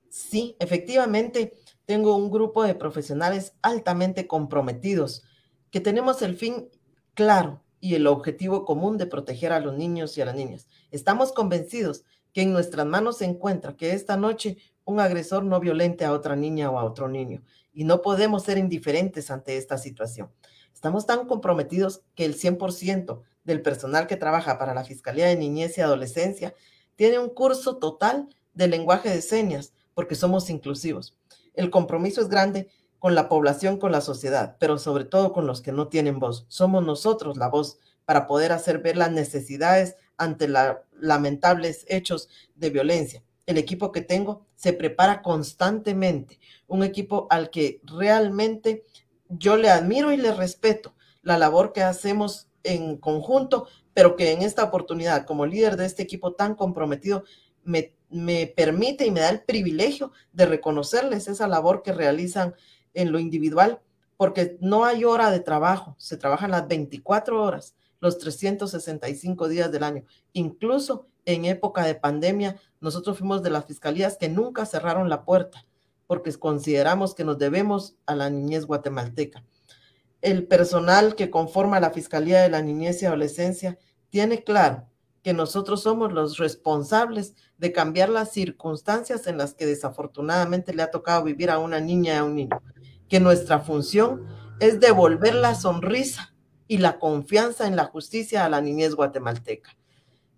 Sí, efectivamente, tengo un grupo de profesionales altamente comprometidos que tenemos el fin claro, y el objetivo común de proteger a los niños y a las niñas. Estamos convencidos que en nuestras manos se encuentra que esta noche un agresor no violente a otra niña o a otro niño y no podemos ser indiferentes ante esta situación. Estamos tan comprometidos que el 100% del personal que trabaja para la Fiscalía de Niñez y Adolescencia tiene un curso total de lenguaje de señas porque somos inclusivos. El compromiso es grande con la población, con la sociedad, pero sobre todo con los que no tienen voz. Somos nosotros la voz para poder hacer ver las necesidades ante los lamentables hechos de violencia. El equipo que tengo se prepara constantemente, un equipo al que realmente yo le admiro y le respeto la labor que hacemos en conjunto, pero que en esta oportunidad, como líder de este equipo tan comprometido, me, me permite y me da el privilegio de reconocerles esa labor que realizan en lo individual, porque no hay hora de trabajo, se trabajan las 24 horas, los 365 días del año. Incluso en época de pandemia, nosotros fuimos de las fiscalías que nunca cerraron la puerta, porque consideramos que nos debemos a la niñez guatemalteca. El personal que conforma la Fiscalía de la Niñez y Adolescencia tiene claro que nosotros somos los responsables de cambiar las circunstancias en las que desafortunadamente le ha tocado vivir a una niña y a un niño que nuestra función es devolver la sonrisa y la confianza en la justicia a la niñez guatemalteca.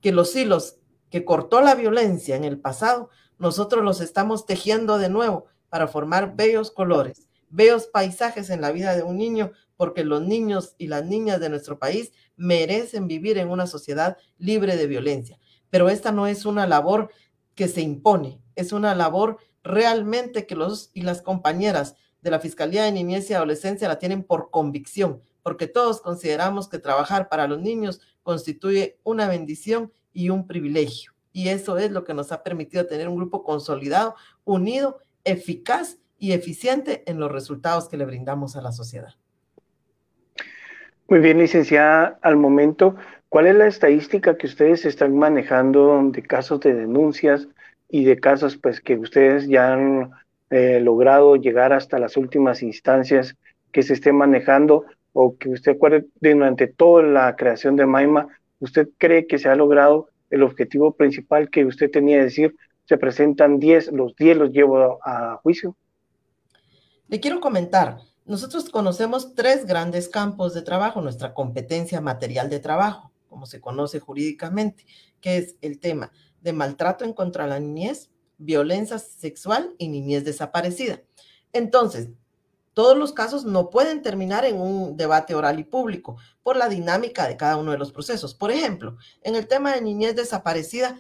Que los hilos que cortó la violencia en el pasado, nosotros los estamos tejiendo de nuevo para formar bellos colores, bellos paisajes en la vida de un niño, porque los niños y las niñas de nuestro país merecen vivir en una sociedad libre de violencia. Pero esta no es una labor que se impone, es una labor realmente que los y las compañeras de la Fiscalía de Niñez y Adolescencia la tienen por convicción, porque todos consideramos que trabajar para los niños constituye una bendición y un privilegio. Y eso es lo que nos ha permitido tener un grupo consolidado, unido, eficaz y eficiente en los resultados que le brindamos a la sociedad. Muy bien, licenciada, al momento, ¿cuál es la estadística que ustedes están manejando de casos de denuncias y de casos pues que ustedes ya han eh, logrado llegar hasta las últimas instancias que se esté manejando o que usted acuerde durante toda la creación de Maima, ¿usted cree que se ha logrado el objetivo principal que usted tenía de decir, se presentan 10, los 10 los llevo a juicio? Le quiero comentar, nosotros conocemos tres grandes campos de trabajo, nuestra competencia material de trabajo, como se conoce jurídicamente, que es el tema de maltrato en contra de la niñez, violencia sexual y niñez desaparecida. Entonces, todos los casos no pueden terminar en un debate oral y público por la dinámica de cada uno de los procesos. Por ejemplo, en el tema de niñez desaparecida,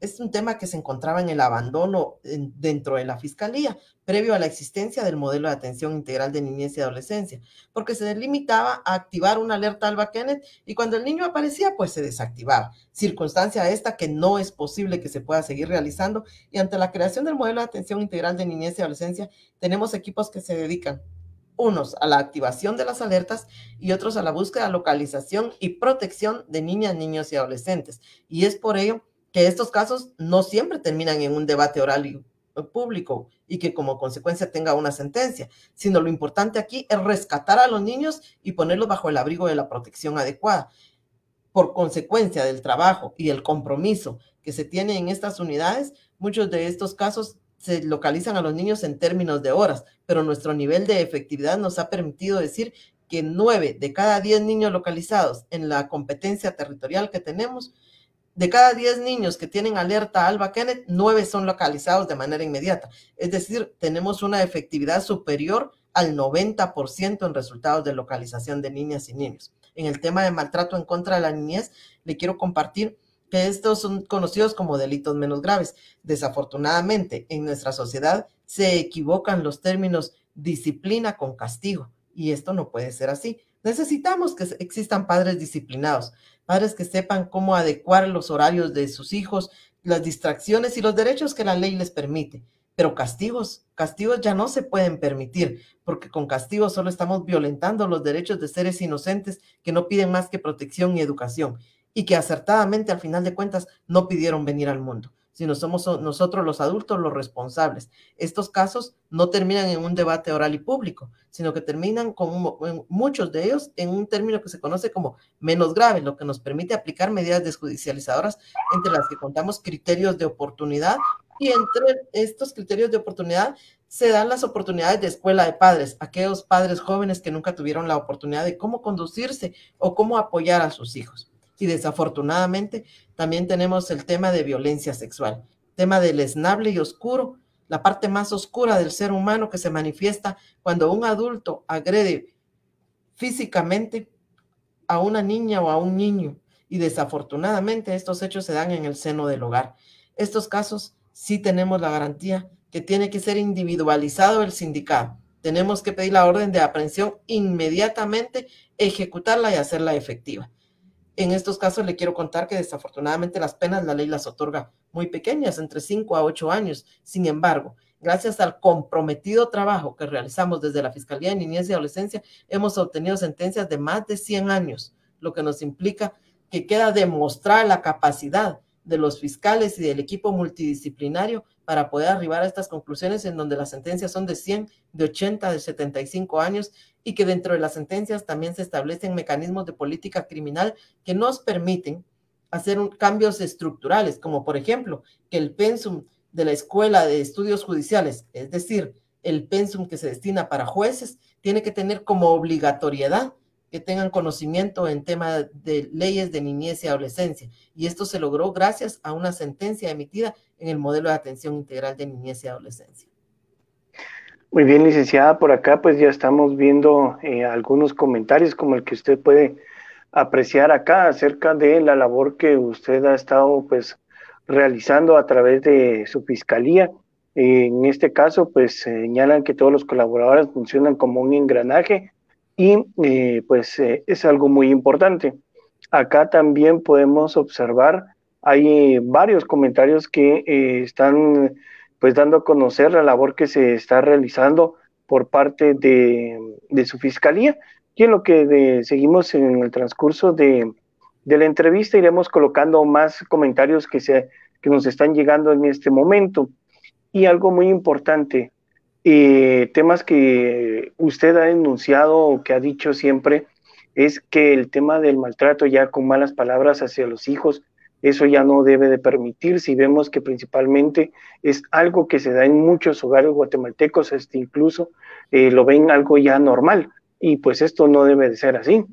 es un tema que se encontraba en el abandono dentro de la fiscalía, previo a la existencia del modelo de atención integral de niñez y adolescencia, porque se limitaba a activar una alerta Alba Kenneth y cuando el niño aparecía, pues se desactivaba. Circunstancia esta que no es posible que se pueda seguir realizando y ante la creación del modelo de atención integral de niñez y adolescencia, tenemos equipos que se dedican unos a la activación de las alertas y otros a la búsqueda, localización y protección de niñas, niños y adolescentes. Y es por ello que estos casos no siempre terminan en un debate oral y eh, público y que como consecuencia tenga una sentencia, sino lo importante aquí es rescatar a los niños y ponerlos bajo el abrigo de la protección adecuada. Por consecuencia del trabajo y el compromiso que se tiene en estas unidades, muchos de estos casos se localizan a los niños en términos de horas, pero nuestro nivel de efectividad nos ha permitido decir que nueve de cada diez niños localizados en la competencia territorial que tenemos de cada 10 niños que tienen alerta Alba Kenneth, 9 son localizados de manera inmediata. Es decir, tenemos una efectividad superior al 90% en resultados de localización de niñas y niños. En el tema de maltrato en contra de la niñez, le quiero compartir que estos son conocidos como delitos menos graves. Desafortunadamente, en nuestra sociedad se equivocan los términos disciplina con castigo y esto no puede ser así. Necesitamos que existan padres disciplinados, padres que sepan cómo adecuar los horarios de sus hijos, las distracciones y los derechos que la ley les permite. Pero castigos, castigos ya no se pueden permitir, porque con castigos solo estamos violentando los derechos de seres inocentes que no piden más que protección y educación, y que acertadamente al final de cuentas no pidieron venir al mundo sino somos nosotros los adultos los responsables. Estos casos no terminan en un debate oral y público, sino que terminan con muchos de ellos en un término que se conoce como menos grave, lo que nos permite aplicar medidas desjudicializadoras entre las que contamos criterios de oportunidad y entre estos criterios de oportunidad se dan las oportunidades de escuela de padres, aquellos padres jóvenes que nunca tuvieron la oportunidad de cómo conducirse o cómo apoyar a sus hijos. Y desafortunadamente también tenemos el tema de violencia sexual, tema del esnable y oscuro la parte más oscura del ser humano que se manifiesta cuando un adulto agrede físicamente a una niña o a un niño. Y desafortunadamente estos hechos se dan en el seno del hogar. Estos casos sí tenemos la garantía que tiene que ser individualizado el sindicato. Tenemos que pedir la orden de aprehensión inmediatamente, ejecutarla y hacerla efectiva. En estos casos le quiero contar que desafortunadamente las penas la ley las otorga muy pequeñas, entre 5 a 8 años. Sin embargo, gracias al comprometido trabajo que realizamos desde la Fiscalía de Niñez y Adolescencia, hemos obtenido sentencias de más de 100 años, lo que nos implica que queda demostrar la capacidad de los fiscales y del equipo multidisciplinario para poder arribar a estas conclusiones en donde las sentencias son de 100, de 80, de 75 años y que dentro de las sentencias también se establecen mecanismos de política criminal que nos permiten hacer cambios estructurales, como por ejemplo que el pensum de la Escuela de Estudios Judiciales, es decir, el pensum que se destina para jueces, tiene que tener como obligatoriedad que tengan conocimiento en tema de leyes de niñez y adolescencia. Y esto se logró gracias a una sentencia emitida en el modelo de atención integral de niñez y adolescencia. Muy bien, licenciada, por acá pues ya estamos viendo eh, algunos comentarios como el que usted puede apreciar acá acerca de la labor que usted ha estado pues realizando a través de su fiscalía. en este caso pues señalan que todos los colaboradores funcionan como un engranaje y eh, pues eh, es algo muy importante. Acá también podemos observar, hay varios comentarios que eh, están pues dando a conocer la labor que se está realizando por parte de, su fiscalía. Y en lo que seguimos en el transcurso de, la entrevista iremos colocando más comentarios que, se, que nos están llegando en este momento. Y algo muy importante, eh, temas que usted ha denunciado o que ha dicho siempre es que el tema del maltrato ya con malas palabras hacia los hijos, eso ya no debe de permitir si vemos que principalmente es algo que se da en muchos hogares guatemaltecos, este incluso eh, lo ven algo ya normal y pues esto no debe de ser así.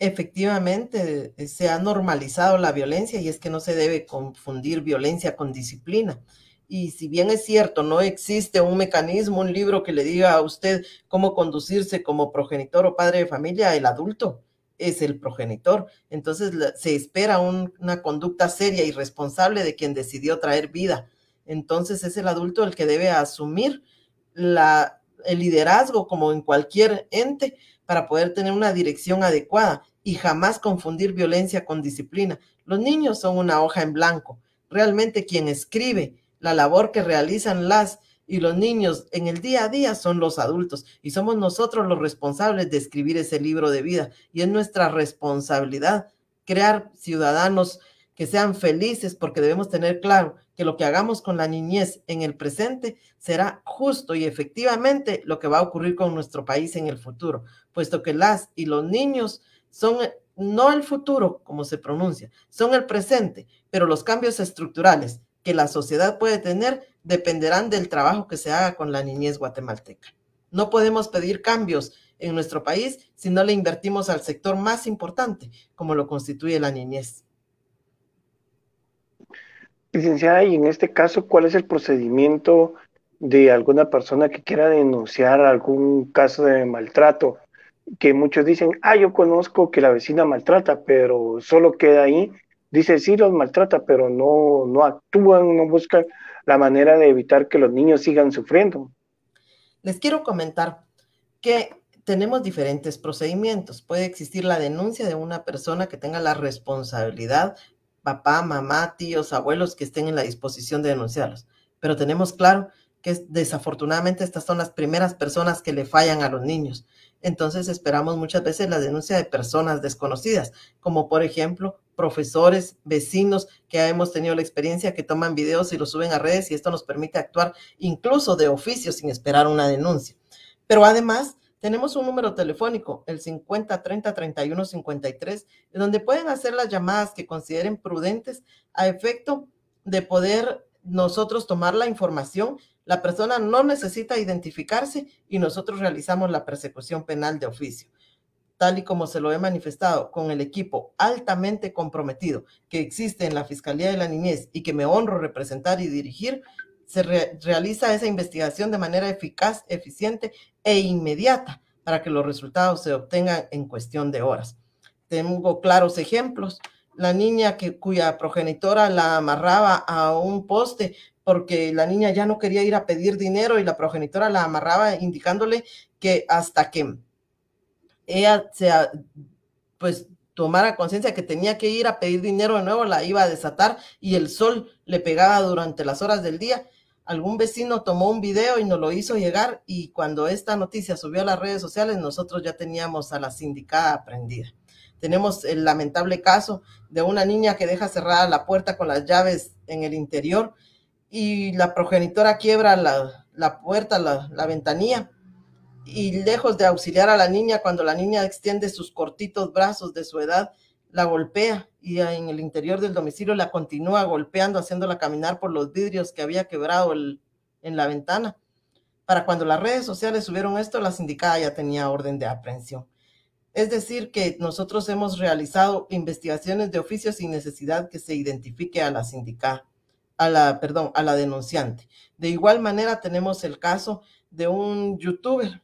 Efectivamente, se ha normalizado la violencia y es que no se debe confundir violencia con disciplina. Y si bien es cierto, no existe un mecanismo, un libro que le diga a usted cómo conducirse como progenitor o padre de familia, el adulto es el progenitor. Entonces se espera una conducta seria y responsable de quien decidió traer vida. Entonces es el adulto el que debe asumir la, el liderazgo como en cualquier ente para poder tener una dirección adecuada y jamás confundir violencia con disciplina. Los niños son una hoja en blanco. Realmente quien escribe la labor que realizan las y los niños en el día a día son los adultos y somos nosotros los responsables de escribir ese libro de vida y es nuestra responsabilidad crear ciudadanos que sean felices porque debemos tener claro que lo que hagamos con la niñez en el presente será justo y efectivamente lo que va a ocurrir con nuestro país en el futuro, puesto que las y los niños son no el futuro, como se pronuncia, son el presente, pero los cambios estructurales que la sociedad puede tener dependerán del trabajo que se haga con la niñez guatemalteca. No podemos pedir cambios en nuestro país si no le invertimos al sector más importante, como lo constituye la niñez. Licenciada, y en este caso, ¿cuál es el procedimiento de alguna persona que quiera denunciar algún caso de maltrato? Que muchos dicen, ah, yo conozco que la vecina maltrata, pero solo queda ahí dice sí los maltrata, pero no, no actúan, no buscan la manera de evitar que los niños sigan sufriendo. Les quiero comentar que tenemos diferentes procedimientos. Puede existir la denuncia de una persona que tenga la responsabilidad, papá, mamá, tíos, abuelos que estén en la disposición de denunciarlos. Pero tenemos claro que desafortunadamente estas son las primeras personas que le fallan a los niños. Entonces esperamos muchas veces la denuncia de personas desconocidas, como por ejemplo profesores, vecinos que hemos tenido la experiencia que toman videos y los suben a redes y esto nos permite actuar incluso de oficio sin esperar una denuncia. Pero además tenemos un número telefónico, el 50 30 31 53, donde pueden hacer las llamadas que consideren prudentes a efecto de poder nosotros tomar la información. La persona no necesita identificarse y nosotros realizamos la persecución penal de oficio tal y como se lo he manifestado con el equipo altamente comprometido que existe en la Fiscalía de la Niñez y que me honro representar y dirigir, se realiza esa investigación de manera eficaz, eficiente e inmediata para que los resultados se obtengan en cuestión de horas. Tengo claros ejemplos. La niña cuya progenitora la amarraba a un poste porque la niña ya no quería ir a pedir dinero y la progenitora la amarraba indicándole que hasta que ella se, pues, tomara conciencia que tenía que ir a pedir dinero de nuevo, la iba a desatar y el sol le pegaba durante las horas del día. Algún vecino tomó un video y nos lo hizo llegar y cuando esta noticia subió a las redes sociales, nosotros ya teníamos a la sindicada aprendida. Tenemos el lamentable caso de una niña que deja cerrada la puerta con las llaves en el interior y la progenitora quiebra la, puerta, la, la ventanilla, y lejos de auxiliar a la niña, cuando la niña extiende sus cortitos brazos de su edad, la golpea y en el interior del domicilio la continúa golpeando, haciéndola caminar por los vidrios que había quebrado en la ventana. Para cuando las redes sociales subieron esto, la sindicada ya tenía orden de aprehensión. Es decir, que nosotros hemos realizado investigaciones de oficio sin necesidad que se identifique a la sindicada a la, perdón, a la denunciante. De igual manera tenemos el caso de un youtuber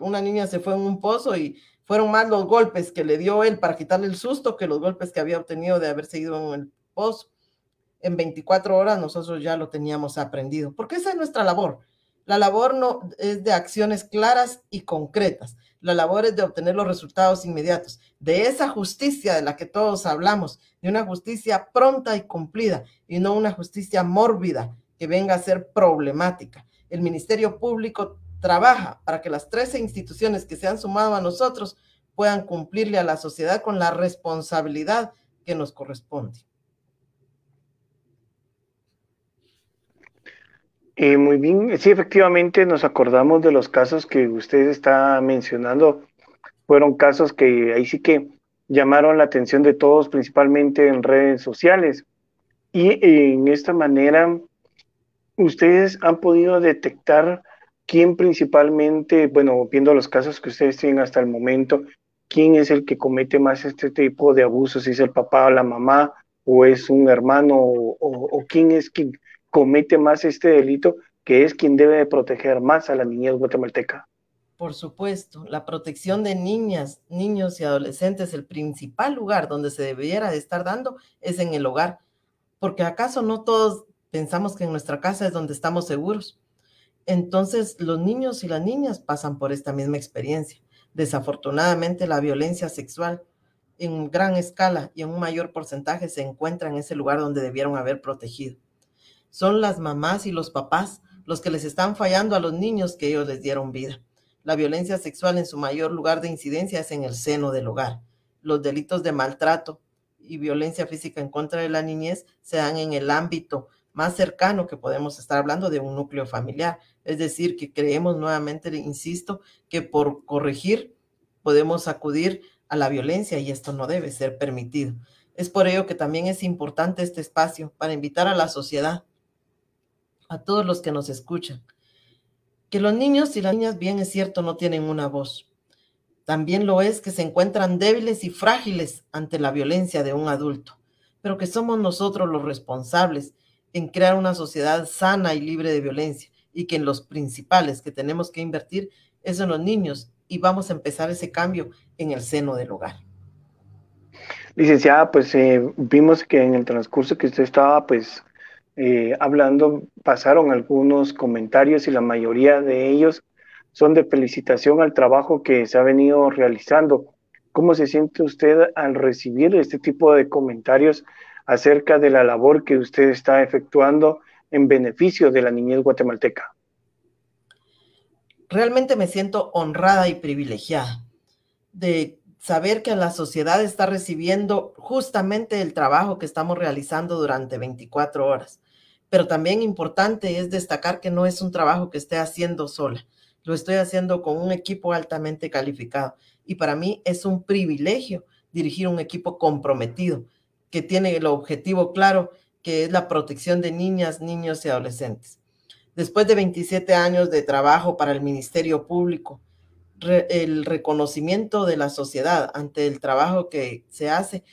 una niña se fue en un pozo y fueron más los golpes que le dio él para quitarle el susto que los golpes que había obtenido de haberse ido en el pozo. En 24 horas nosotros ya lo teníamos aprendido, porque esa es nuestra labor. La labor no es de acciones claras y concretas. La labor es de obtener los resultados inmediatos, de esa justicia de la que todos hablamos, de una justicia pronta y cumplida y no una justicia mórbida que venga a ser problemática. El Ministerio Público trabaja para que las 13 instituciones que se han sumado a nosotros puedan cumplirle a la sociedad con la responsabilidad que nos corresponde. Eh, muy bien, sí, efectivamente nos acordamos de los casos que usted está mencionando. Fueron casos que ahí sí que llamaron la atención de todos, principalmente en redes sociales. Y en esta manera, ustedes han podido detectar quién principalmente, bueno, viendo los casos que ustedes tienen hasta el momento, quién es el que comete más este tipo de abusos, es el papá o la mamá, o es un hermano, o, quién es quien comete más este delito, que es quien debe de proteger más a la niñez guatemalteca. Por supuesto, la protección de niñas, niños y adolescentes, el principal lugar donde se debiera de estar dando es en el hogar, porque acaso no todos pensamos que en nuestra casa es donde estamos seguros. Entonces, los niños y las niñas pasan por esta misma experiencia. Desafortunadamente, la violencia sexual en gran escala y en un mayor porcentaje se encuentra en ese lugar donde debieron haber protegido son las mamás y los papás los que les están fallando a los niños que ellos les dieron vida. La violencia sexual en su mayor lugar de incidencia es en el seno del hogar. Los delitos de maltrato y violencia física en contra de la niñez se dan en el ámbito más cercano que podemos estar hablando de un núcleo familiar. Es decir, que creemos nuevamente, insisto, que por corregir podemos acudir a la violencia y esto no debe ser permitido. Es por ello que también es importante este espacio para invitar a la sociedad a todos los que nos escuchan, que los niños y las niñas, bien es cierto, no tienen una voz. También lo es que se encuentran débiles y frágiles ante la violencia de un adulto, pero que somos nosotros los responsables en crear una sociedad sana y libre de violencia y que en los principales que tenemos que invertir es en los niños y vamos a empezar ese cambio en el seno del hogar. Licenciada, pues eh, vimos que en el transcurso que usted estaba pues eh, hablando, pasaron algunos comentarios y la mayoría de ellos son de felicitación al trabajo que se ha venido realizando. ¿Cómo se siente usted al recibir este tipo de comentarios acerca de la labor que usted está efectuando en beneficio de la niñez guatemalteca? Realmente me siento honrada y privilegiada de saber que la sociedad está recibiendo justamente el trabajo que estamos realizando durante 24 horas. Pero también importante es destacar que no es un trabajo que esté haciendo sola, lo estoy haciendo con un equipo altamente calificado. Y para mí es un privilegio dirigir un equipo comprometido que tiene el objetivo claro que es la protección de niñas, niños y adolescentes. Después de 27 años de trabajo para el Ministerio Público, el reconocimiento de la sociedad ante el trabajo que se hace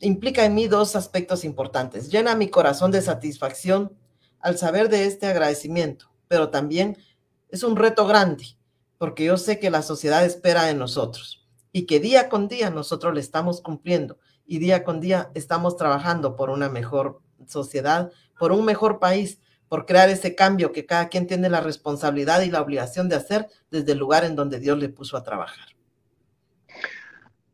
implica en mí dos aspectos importantes. Llena mi corazón de satisfacción al saber de este agradecimiento, pero también es un reto grande, porque yo sé que la sociedad espera de nosotros y que día con día nosotros le estamos cumpliendo y día con día estamos trabajando por una mejor sociedad, por un mejor país, por crear ese cambio que cada quien tiene la responsabilidad y la obligación de hacer desde el lugar en donde Dios le puso a trabajar.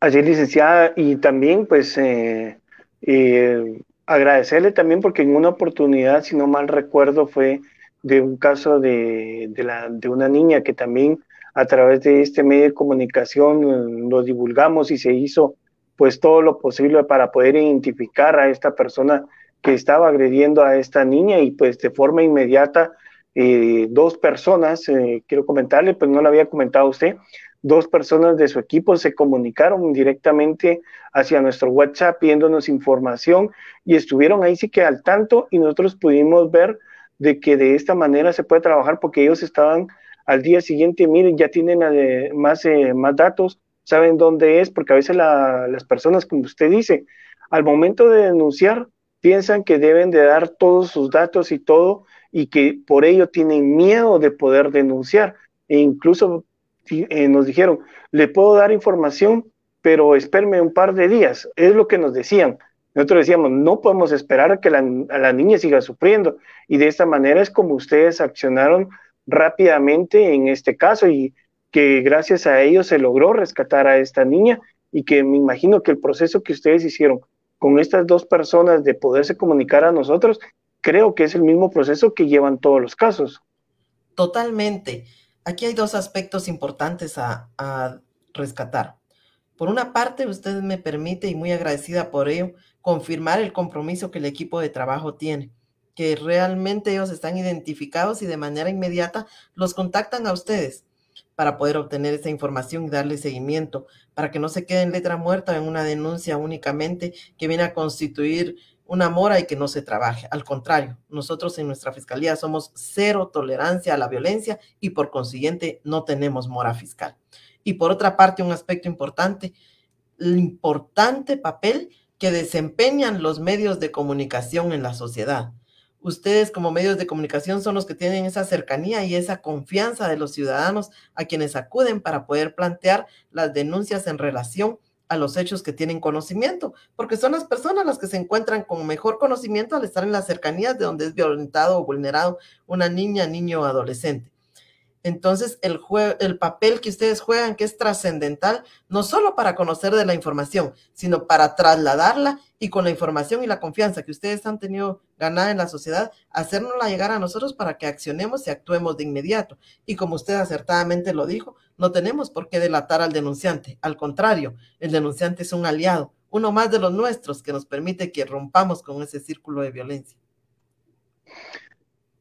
Así, licenciada, y también pues eh, eh, agradecerle también porque en una oportunidad, si no mal recuerdo, fue de un caso de, de, la, de una niña que también a través de este medio de comunicación eh, lo divulgamos y se hizo pues todo lo posible para poder identificar a esta persona que estaba agrediendo a esta niña y pues de forma inmediata eh, dos personas, eh, quiero comentarle, pues no lo había comentado usted, dos personas de su equipo se comunicaron directamente hacia nuestro WhatsApp pidiéndonos información y estuvieron ahí sí que al tanto y nosotros pudimos ver de que de esta manera se puede trabajar porque ellos estaban al día siguiente, miren, ya tienen eh, más, más datos, saben dónde es, porque a veces las personas, como usted dice, al momento de denunciar, piensan que deben de dar todos sus datos y todo, y que por ello tienen miedo de poder denunciar. E incluso eh, nos dijeron, le puedo dar información, pero espérme un par de días. Es lo que nos decían. Nosotros decíamos, no podemos esperar a que la, la niña siga sufriendo. Y de esta manera es como ustedes accionaron rápidamente en este caso y que gracias a ellos se logró rescatar a esta niña y que me imagino que el proceso que ustedes hicieron con estas dos personas de poderse comunicar a nosotros, creo que es el mismo proceso que llevan todos los casos. Totalmente. Aquí hay dos aspectos importantes a, a rescatar. Por una parte, usted me permite, y muy agradecida por ello, confirmar el compromiso que el equipo de trabajo tiene que realmente ellos están identificados y de manera inmediata los contactan a ustedes para poder obtener esa información y darle seguimiento, para que no se quede en letra muerta en una denuncia únicamente que viene a constituir una mora y que no se trabaje. Al contrario, nosotros en nuestra fiscalía somos cero tolerancia a la violencia y por consiguiente no tenemos mora fiscal. Y por otra parte, un aspecto importante, el importante papel que desempeñan los medios de comunicación en la sociedad ustedes como medios de comunicación son los que tienen esa cercanía y esa confianza de los ciudadanos a quienes acuden para poder plantear las denuncias en relación a los hechos que tienen conocimiento, porque son las personas las que se encuentran con mejor conocimiento al estar en las cercanías de donde es violentado o vulnerado una niña, niño o adolescente. Entonces, el, el papel que ustedes juegan, que es trascendental, no solo para conocer de la información, sino para trasladarla y con la información y la confianza que ustedes han tenido ganada en la sociedad, hacernosla llegar a nosotros para que accionemos y actuemos de inmediato. Y como usted acertadamente lo dijo, no tenemos por qué delatar al denunciante. Al contrario, el denunciante es un aliado, uno más de los nuestros que nos permite que rompamos con ese círculo de violencia.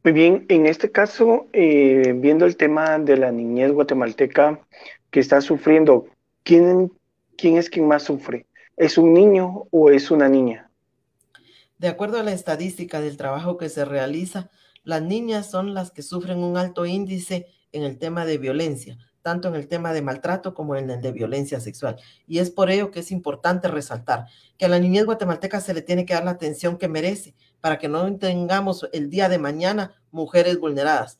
Muy bien, en este caso, eh, viendo el tema de la niñez guatemalteca que está sufriendo, ¿quién, ¿quién es quien más sufre? ¿Es un niño o es una niña? De acuerdo a la estadística del trabajo que se realiza, las niñas son las que sufren un alto índice en el tema de violencia, tanto en el tema de maltrato como en el de violencia sexual. Y es por ello que es importante resaltar que a la niñez guatemalteca se le tiene que dar la atención que merece para que no tengamos el día de mañana mujeres vulneradas.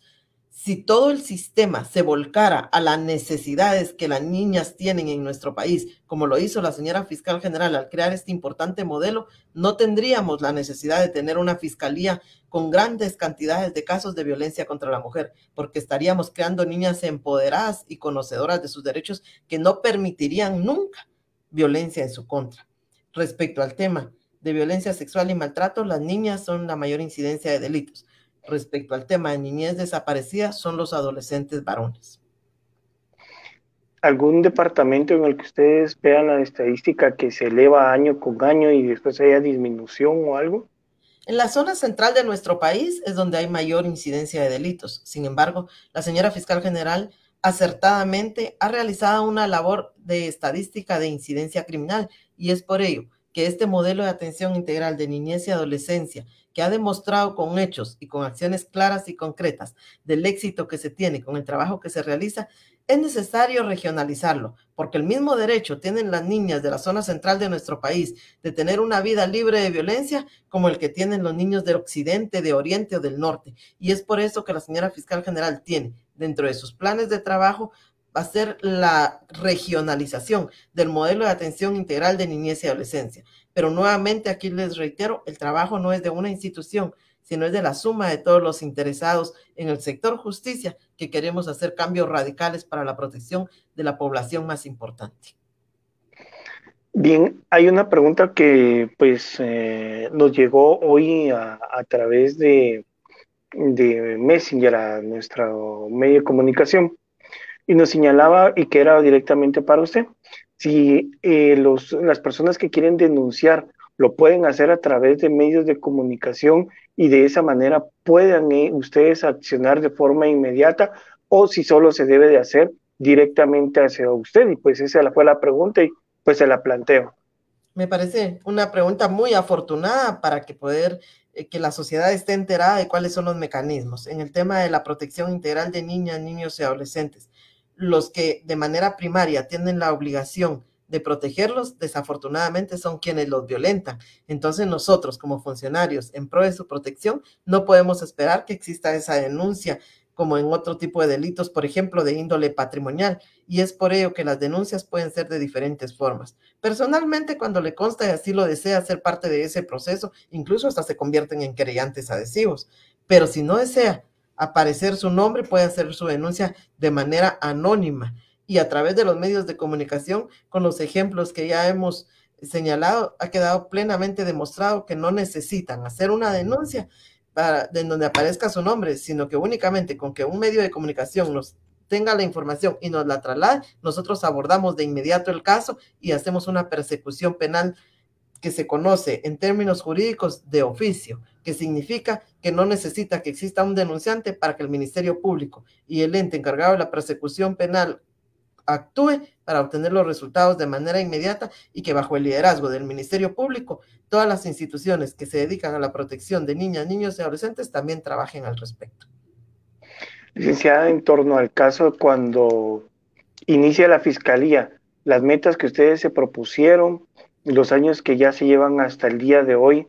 Si todo el sistema se volcara a las necesidades que las niñas tienen en nuestro país, como lo hizo la señora fiscal general al crear este importante modelo, no tendríamos la necesidad de tener una fiscalía con grandes cantidades de casos de violencia contra la mujer, porque estaríamos creando niñas empoderadas y conocedoras de sus derechos que no permitirían nunca violencia en su contra. Respecto al tema de violencia sexual y maltrato, las niñas son la mayor incidencia de delitos respecto al tema de niñez desaparecida son los adolescentes varones. ¿Algún departamento en el que ustedes vean la estadística que se eleva año con año y después haya disminución o algo? En la zona central de nuestro país es donde hay mayor incidencia de delitos. Sin embargo, la señora fiscal general acertadamente ha realizado una labor de estadística de incidencia criminal y es por ello que este modelo de atención integral de niñez y adolescencia, que ha demostrado con hechos y con acciones claras y concretas del éxito que se tiene con el trabajo que se realiza, es necesario regionalizarlo, porque el mismo derecho tienen las niñas de la zona central de nuestro país de tener una vida libre de violencia como el que tienen los niños del occidente, de oriente o del norte. Y es por eso que la señora fiscal general tiene dentro de sus planes de trabajo va a ser la regionalización del modelo de atención integral de niñez y adolescencia. Pero nuevamente aquí les reitero, el trabajo no es de una institución, sino es de la suma de todos los interesados en el sector justicia que queremos hacer cambios radicales para la protección de la población más importante. Bien, hay una pregunta que pues eh, nos llegó hoy a, través de, de Messenger a nuestro medio de comunicación y nos señalaba y que era directamente para usted. Si eh, los, las personas que quieren denunciar lo pueden hacer a través de medios de comunicación y de esa manera puedan eh, ustedes accionar de forma inmediata o si solo se debe de hacer directamente hacia usted. Y pues esa fue la pregunta y pues se la planteo. Me parece una pregunta muy afortunada para que poder eh, que la sociedad esté enterada de cuáles son los mecanismos en el tema de la protección integral de niñas, niños y adolescentes los que de manera primaria tienen la obligación de protegerlos, desafortunadamente son quienes los violentan. Entonces nosotros como funcionarios en pro de su protección no podemos esperar que exista esa denuncia como en otro tipo de delitos, por ejemplo, de índole patrimonial. Y es por ello que las denuncias pueden ser de diferentes formas. Personalmente, cuando le consta y así lo desea ser parte de ese proceso, incluso hasta se convierten en querellantes adhesivos. Pero si no desea aparecer su nombre, puede hacer su denuncia de manera anónima y a través de los medios de comunicación, con los ejemplos que ya hemos señalado, ha quedado plenamente demostrado que no necesitan hacer una denuncia para, en donde aparezca su nombre, sino que únicamente con que un medio de comunicación nos tenga la información y nos la traslade, nosotros abordamos de inmediato el caso y hacemos una persecución penal que se conoce en términos jurídicos de oficio, que significa que no necesita que exista un denunciante para que el Ministerio Público y el ente encargado de la persecución penal actúe para obtener los resultados de manera inmediata y que bajo el liderazgo del Ministerio Público, todas las instituciones que se dedican a la protección de niñas, niños y adolescentes también trabajen al respecto. Licenciada, en torno al caso cuando inicia la Fiscalía, las metas que ustedes se propusieron, los años que ya se llevan hasta el día de hoy,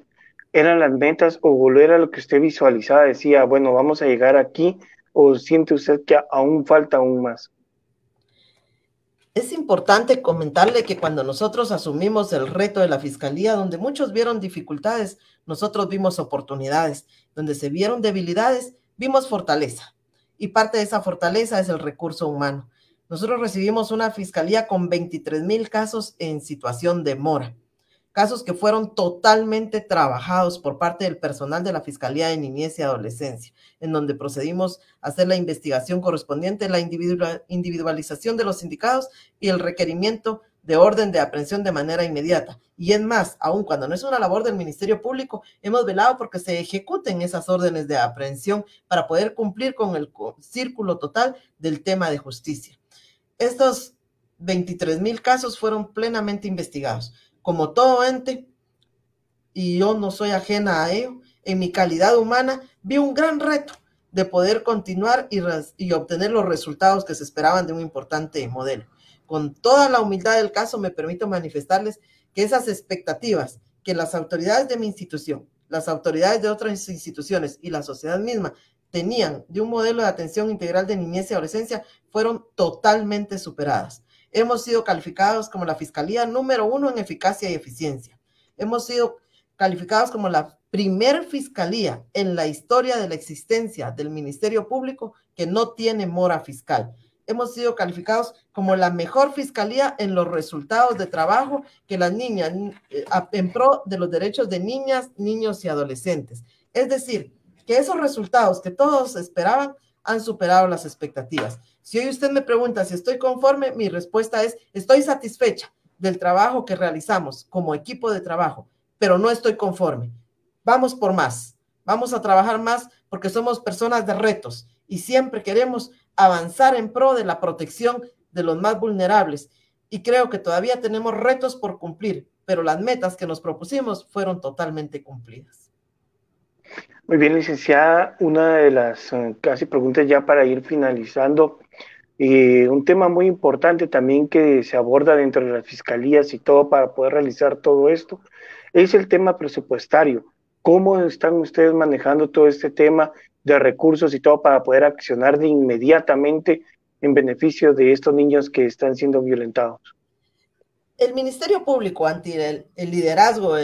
eran las metas o volver a lo que usted visualizaba, decía, bueno, vamos a llegar aquí, o siente usted que aún falta aún más? Es importante comentarle que cuando nosotros asumimos el reto de la fiscalía, donde muchos vieron dificultades, nosotros vimos oportunidades, donde se vieron debilidades, vimos fortaleza. Y parte de esa fortaleza es el recurso humano. Nosotros recibimos una fiscalía con 23 mil casos en situación de mora casos que fueron totalmente trabajados por parte del personal de la Fiscalía de Niñez y Adolescencia, en donde procedimos a hacer la investigación correspondiente, la individualización de los sindicados y el requerimiento de orden de aprehensión de manera inmediata. Y es más, aun cuando no es una labor del Ministerio Público, hemos velado porque se ejecuten esas órdenes de aprehensión para poder cumplir con el círculo total del tema de justicia. Estos 23 mil casos fueron plenamente investigados como todo ente, y yo no soy ajena a ello, en mi calidad humana vi un gran reto de poder continuar y, y, obtener los resultados que se esperaban de un importante modelo. Con toda la humildad del caso, me permito manifestarles que esas expectativas que las autoridades de mi institución, las autoridades de otras instituciones y la sociedad misma tenían de un modelo de atención integral de niñez y adolescencia fueron totalmente superadas. Hemos sido calificados como la Fiscalía número uno en eficacia y eficiencia. Hemos sido calificados como la primer fiscalía en la historia de la existencia del Ministerio Público que no tiene mora fiscal. Hemos sido calificados como la mejor fiscalía en los resultados de trabajo que las niñas, eh, en pro de los derechos de niñas, niños y adolescentes. Es decir, que esos resultados que todos esperaban han superado las expectativas. Si hoy usted me pregunta si estoy conforme, mi respuesta es, estoy satisfecha del trabajo que realizamos como equipo de trabajo, pero no estoy conforme. Vamos por más, vamos a trabajar más porque somos personas de retos y siempre queremos avanzar en pro de la protección de los más vulnerables. Y creo que todavía tenemos retos por cumplir, pero las metas que nos propusimos fueron totalmente cumplidas. Muy bien, licenciada, una de las eh, casi preguntas ya para ir finalizando. y un tema muy importante también que se aborda dentro de las fiscalías y todo para poder realizar todo esto es el tema presupuestario. ¿Cómo están ustedes manejando todo este tema de recursos y todo para poder accionar de inmediatamente en beneficio de estos niños que están siendo violentados? El Ministerio Público, ante el, liderazgo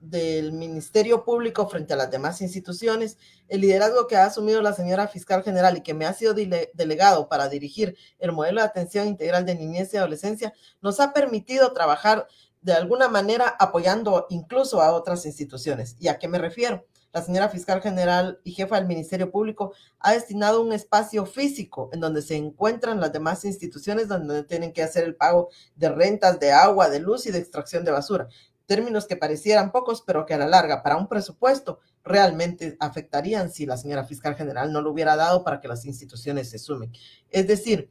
del Ministerio Público frente a las demás instituciones, el liderazgo que ha asumido la señora fiscal general y que me ha sido delegado para dirigir el modelo de atención integral de niñez y adolescencia, nos ha permitido trabajar de alguna manera apoyando incluso a otras instituciones. ¿Y a qué me refiero? la señora fiscal general y jefa del Ministerio Público ha destinado un espacio físico en donde se encuentran las demás instituciones donde tienen que hacer el pago de rentas, de agua, de luz y de extracción de basura. Términos que parecieran pocos, pero que a la larga, para un presupuesto, realmente afectarían si la señora fiscal general no lo hubiera dado para que las instituciones se sumen. Es decir,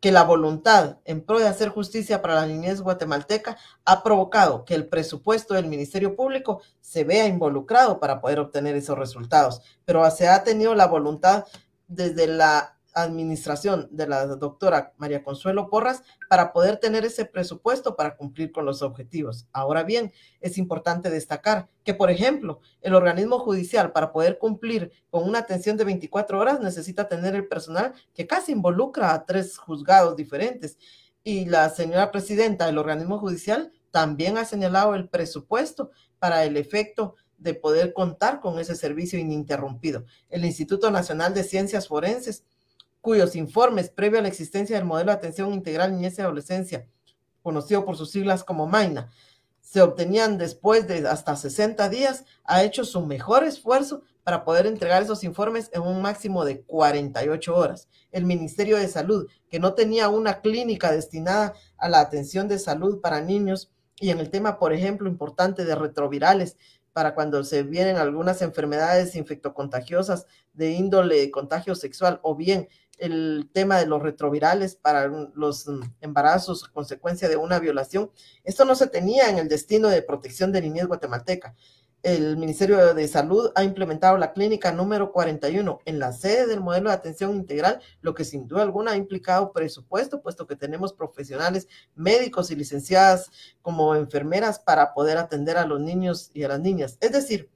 que la voluntad en pro de hacer justicia para la niñez guatemalteca ha provocado que el presupuesto del Ministerio Público se vea involucrado para poder obtener esos resultados, pero se ha tenido la voluntad desde la administración de la doctora María Consuelo Porras para poder tener ese presupuesto para cumplir con los objetivos. Ahora bien, es importante destacar que, por ejemplo, el organismo judicial para poder cumplir con una atención de 24 horas necesita tener el personal que casi involucra a tres juzgados diferentes. Y la señora presidenta del organismo judicial también ha señalado el presupuesto para el efecto de poder contar con ese servicio ininterrumpido. El Instituto Nacional de Ciencias Forenses cuyos informes previo a la existencia del modelo de atención integral niñez y adolescencia, conocido por sus siglas como MAINA, se obtenían después de hasta 60 días, ha hecho su mejor esfuerzo para poder entregar esos informes en un máximo de 48 horas. El Ministerio de Salud, que no tenía una clínica destinada a la atención de salud para niños y en el tema, por ejemplo, importante de retrovirales, para cuando se vienen algunas enfermedades infectocontagiosas de índole contagio sexual o bien el tema de los retrovirales para los mm, embarazos consecuencia de una violación. Esto no se tenía en el destino de protección de niñez guatemalteca. El Ministerio de Salud ha implementado la clínica número 41 en la sede del modelo de atención integral, lo que sin duda alguna ha implicado presupuesto, puesto que tenemos profesionales médicos y licenciadas como enfermeras para poder atender a los niños y a las niñas. Es decir,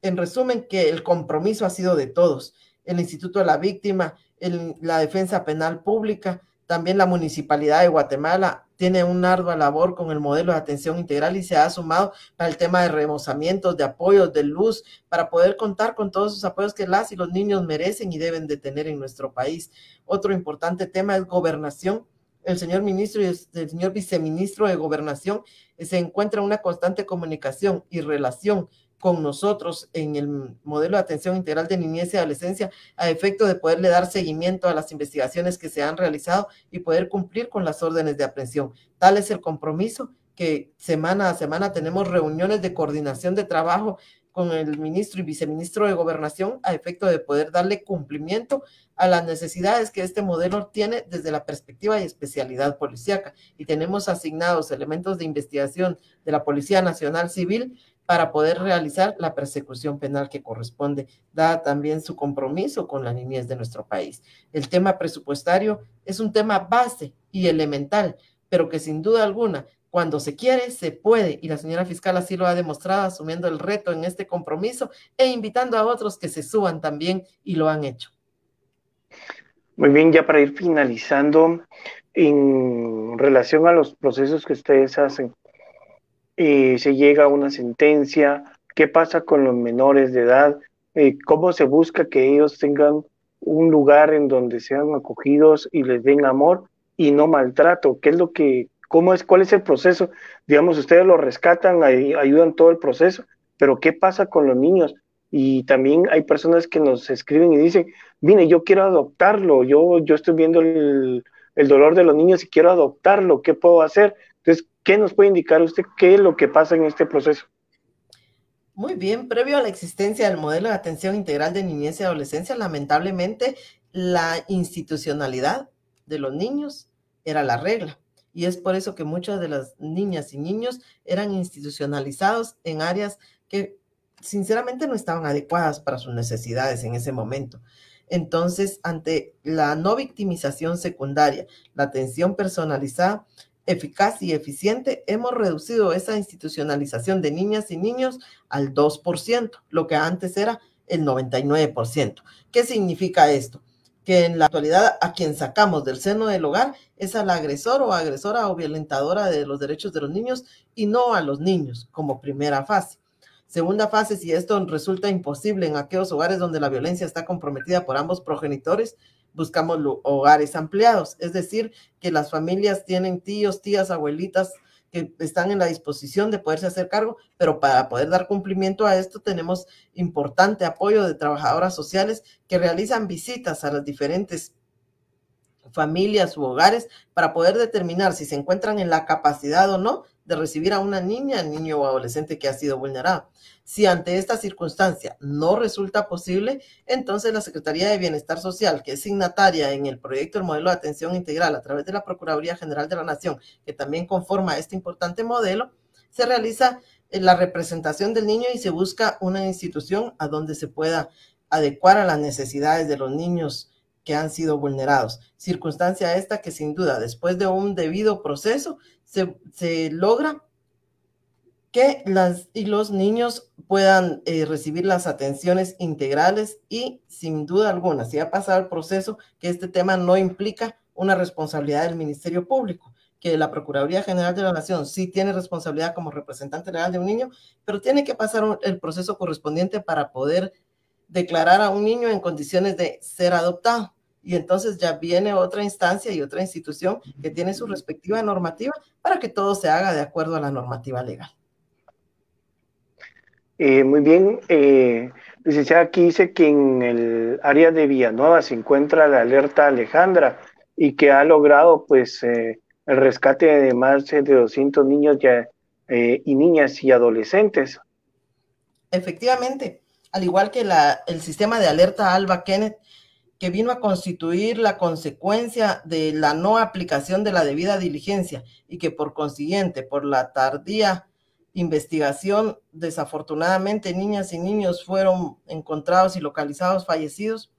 en resumen, que el compromiso ha sido de todos. El Instituto de la Víctima, la defensa penal pública, también la Municipalidad de Guatemala tiene una ardua labor con el modelo de atención integral y se ha sumado para el tema de remozamientos, de apoyos, de luz, para poder contar con todos esos apoyos que las y los niños merecen y deben de tener en nuestro país. Otro importante tema es gobernación. El señor ministro y el señor viceministro de gobernación se encuentran en una constante comunicación y relación con nosotros en el modelo de atención integral de niñez y adolescencia a efecto de poderle dar seguimiento a las investigaciones que se han realizado y poder cumplir con las órdenes de aprehensión. Tal es el compromiso que semana a semana tenemos reuniones de coordinación de trabajo con el ministro y viceministro de gobernación a efecto de poder darle cumplimiento a las necesidades que este modelo tiene desde la perspectiva y especialidad policíaca. Y tenemos asignados elementos de investigación de la Policía Nacional Civil para poder realizar la persecución penal que corresponde, dada también su compromiso con la niñez de nuestro país. El tema presupuestario es un tema base y elemental, pero que sin duda alguna, cuando se quiere, se puede, y la señora fiscal así lo ha demostrado, asumiendo el reto en este compromiso e invitando a otros que se suban también y lo han hecho. Muy bien, ya para ir finalizando, en relación a los procesos que ustedes hacen, eh, se llega a una sentencia, qué pasa con los menores de edad, eh, cómo se busca que ellos tengan un lugar en donde sean acogidos y les den amor y no maltrato, qué es lo que, cómo es, cuál es el proceso, digamos, ustedes lo rescatan, ayudan todo el proceso, pero qué pasa con los niños, y también hay personas que nos escriben y dicen, mire, yo quiero adoptarlo, yo, yo estoy viendo el, el dolor de los niños y quiero adoptarlo, ¿qué puedo hacer? ¿Qué nos puede indicar usted qué es lo que pasa en este proceso? Muy bien, previo a la existencia del modelo de atención integral de niñez y adolescencia, lamentablemente la institucionalidad de los niños era la regla. y es por eso que muchas de las niñas y niños eran institucionalizados en áreas que sinceramente no estaban adecuadas para sus necesidades en ese momento. Entonces, ante la no victimización secundaria, la atención personalizada, eficaz y eficiente, hemos reducido esa institucionalización de niñas y niños al 2%, lo que antes era el 99%. ¿Qué significa esto? Que en la actualidad a quien sacamos del seno del hogar es al agresor o agresora o violentadora de los derechos de los niños y no a los niños como primera fase. Segunda fase, si esto resulta imposible en aquellos hogares donde la violencia está comprometida por ambos progenitores, buscamos hogares ampliados, es decir, que las familias tienen tíos, tías, abuelitas que están en la disposición de poderse hacer cargo, pero para poder dar cumplimiento a esto tenemos importante apoyo de trabajadoras sociales que realizan visitas a las diferentes familias u hogares para poder determinar si se encuentran en la capacidad o no de recibir a una niña, niño o adolescente que ha sido vulnerado. Si ante esta circunstancia no resulta posible, entonces la Secretaría de Bienestar Social, que es signataria en el proyecto del modelo de atención integral a través de la Procuraduría General de la Nación, que también conforma este importante modelo, se realiza la representación del niño y se busca una institución a donde se pueda adecuar a las necesidades de los niños que han sido vulnerados. Circunstancia esta que sin duda, después de un debido proceso, se, logra que las y los niños puedan eh, recibir las atenciones integrales y sin duda alguna, si ha pasado el proceso, que este tema no implica una responsabilidad del Ministerio Público, que la Procuraduría General de la Nación sí tiene responsabilidad como representante legal de un niño, pero tiene que pasar el proceso correspondiente para poder declarar a un niño en condiciones de ser adoptado y entonces ya viene otra instancia y otra institución que tiene su respectiva normativa para que todo se haga de acuerdo a la normativa legal. Eh, muy bien, eh, licenciada, aquí dice que en el área de Villanueva se encuentra la alerta Alejandra y que ha logrado pues eh, el rescate de más de 200 niños ya, eh, y niñas y adolescentes. Efectivamente, al igual que la, el sistema de alerta Alba Kenneth, que vino a constituir la consecuencia de la no aplicación de la debida diligencia y que por consiguiente, por la tardía investigación, desafortunadamente niñas y niños fueron encontrados y localizados fallecidos,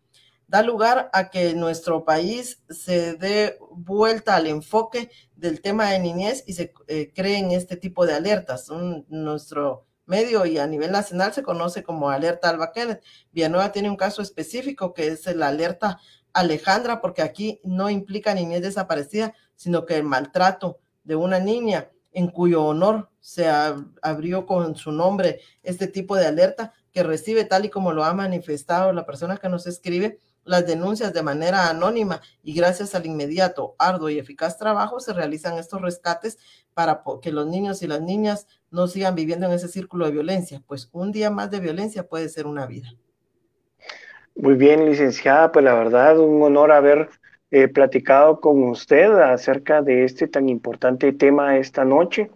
da lugar a que nuestro país se dé vuelta al enfoque del tema de niñez y se eh, creen este tipo de alertas. nuestro medio y a nivel nacional se conoce como alerta Alba Kenneth. Villanueva tiene un caso específico que es la alerta Alejandra, porque aquí no implica niñez desaparecida, sino que el maltrato de una niña en cuyo honor se abrió con su nombre este tipo de alerta que recibe tal y como lo ha manifestado la persona que nos escribe, las denuncias de manera anónima y gracias al inmediato, arduo y eficaz trabajo se realizan estos rescates para que los niños y las niñas no sigan viviendo en ese círculo de violencia, pues un día más de violencia puede ser una vida. Muy bien, licenciada, pues la verdad, un honor haber eh, platicado con usted acerca de este tan importante tema esta noche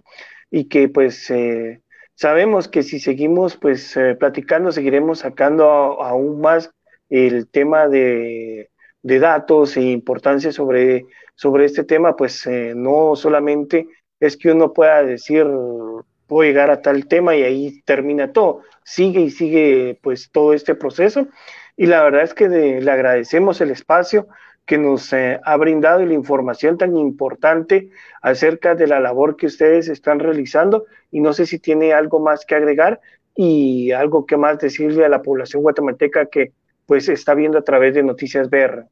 y que pues eh, sabemos que si seguimos pues eh, platicando, seguiremos sacando aún más el tema de, datos e importancia sobre, sobre este tema, pues no solamente es que uno pueda decir puedo llegar a tal tema y ahí termina todo. Sigue y sigue pues todo este proceso y la verdad es que le agradecemos el espacio que nos eh, ha brindado y la información tan importante acerca de la labor que ustedes están realizando y no sé si tiene algo más que agregar y algo que más decirle a la población guatemalteca que pues está viendo a través de Noticias BR.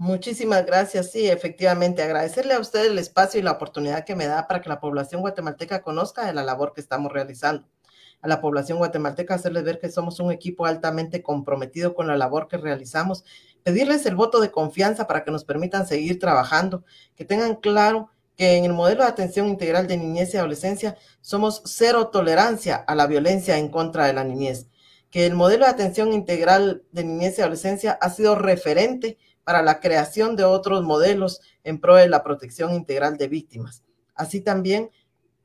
Muchísimas gracias. Sí, efectivamente, agradecerle a usted el espacio y la oportunidad que me da para que la población guatemalteca conozca de la labor que estamos realizando. A la población guatemalteca hacerles ver que somos un equipo altamente comprometido con la labor que realizamos, pedirles el voto de confianza para que nos permitan seguir trabajando, que tengan claro que en el modelo de atención integral de niñez y adolescencia somos cero tolerancia a la violencia en contra de la niñez, que el modelo de atención integral de niñez y adolescencia ha sido referente para la creación de otros modelos en pro de la protección integral de víctimas. Así también,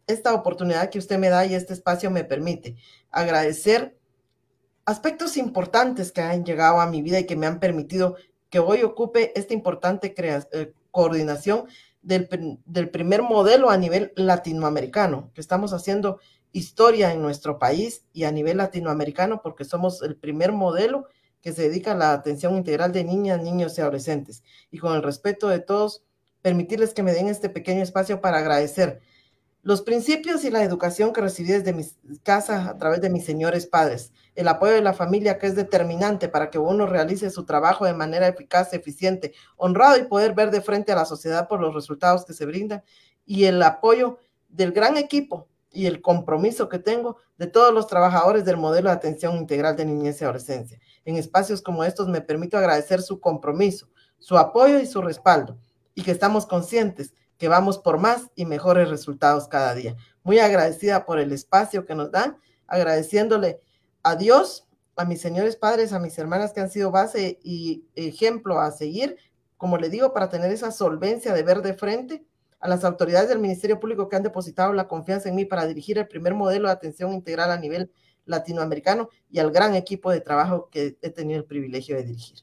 esta oportunidad que usted me da y este espacio me permite agradecer aspectos importantes que han llegado a mi vida y que me han permitido que hoy ocupe esta importante eh, coordinación del, del primer modelo a nivel latinoamericano, que estamos haciendo historia en nuestro país y a nivel latinoamericano porque somos el primer modelo que se dedica a la atención integral de niñas, niños y adolescentes. Y con el respeto de todos, permitirles que me den este pequeño espacio para agradecer los principios y la educación que recibí desde mi casa a través de mis señores padres, el apoyo de la familia que es determinante para que uno realice su trabajo de manera eficaz, eficiente, honrado y poder ver de frente a la sociedad por los resultados que se brindan, y el apoyo del gran equipo y el compromiso que tengo de todos los trabajadores del modelo de atención integral de niñez y adolescencia. En espacios como estos me permito agradecer su compromiso, su apoyo y su respaldo, y que estamos conscientes que vamos por más y mejores resultados cada día. Muy agradecida por el espacio que nos dan, agradeciéndole a Dios, a mis señores padres, a mis hermanas que han sido base y ejemplo a seguir, como le digo, para tener esa solvencia de ver de frente a las autoridades del Ministerio Público que han depositado la confianza en mí para dirigir el primer modelo de atención integral a nivel latinoamericano y al gran equipo de trabajo que he tenido el privilegio de dirigir.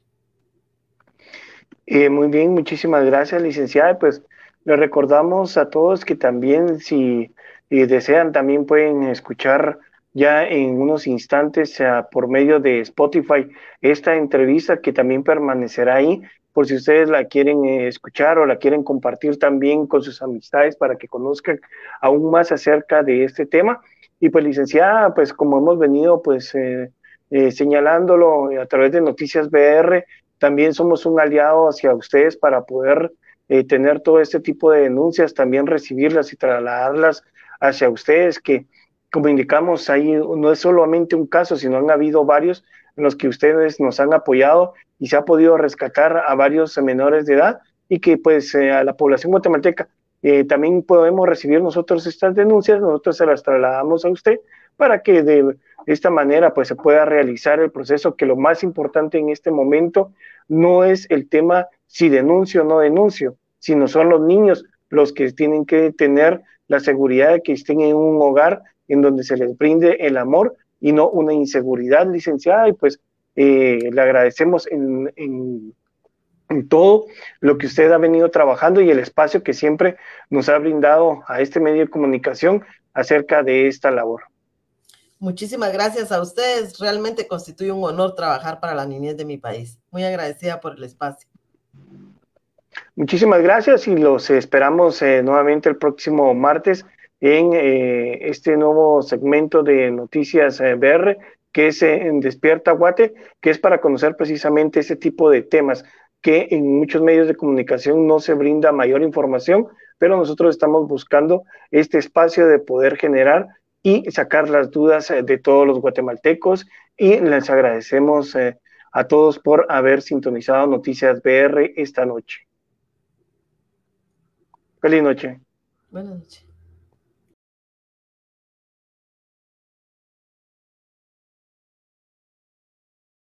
Eh, muy bien, muchísimas gracias, licenciada. Pues le recordamos a todos que también si desean, también pueden escuchar ya en unos instantes por medio de Spotify esta entrevista que también permanecerá ahí por si ustedes la quieren eh, escuchar o la quieren compartir también con sus amistades para que conozcan aún más acerca de este tema. Y pues licenciada, pues como hemos venido pues eh, eh, señalándolo a través de Noticias BR, también somos un aliado hacia ustedes para poder tener todo este tipo de denuncias, también recibirlas y trasladarlas hacia ustedes, que como indicamos ahí no es solamente un caso, sino han habido varios los que ustedes nos han apoyado y se ha podido rescatar a varios menores de edad y que pues eh, a la población guatemalteca eh, también podemos recibir nosotros estas denuncias, nosotros se las trasladamos a usted para que de esta manera pues se pueda realizar el proceso que lo más importante en este momento no es el tema si denuncio o no denuncio, sino son los niños los que tienen que tener la seguridad de que estén en un hogar en donde se les brinde el amor y no una inseguridad, licenciada, y pues eh, le agradecemos en, en, todo lo que usted ha venido trabajando y el espacio que siempre nos ha brindado a este medio de comunicación acerca de esta labor. Muchísimas gracias a ustedes. Realmente constituye un honor trabajar para la niñez de mi país. Muy agradecida por el espacio. Muchísimas gracias y los esperamos eh, nuevamente el próximo martes en eh, este nuevo segmento de Noticias BR que es en Despierta Guate, que es para conocer precisamente ese tipo de temas que en muchos medios de comunicación no se brinda mayor información, pero nosotros estamos buscando este espacio de poder generar y sacar las dudas eh, de todos los guatemaltecos y les agradecemos eh, a todos por haber sintonizado Noticias BR esta noche. Feliz noche. Buenas noches.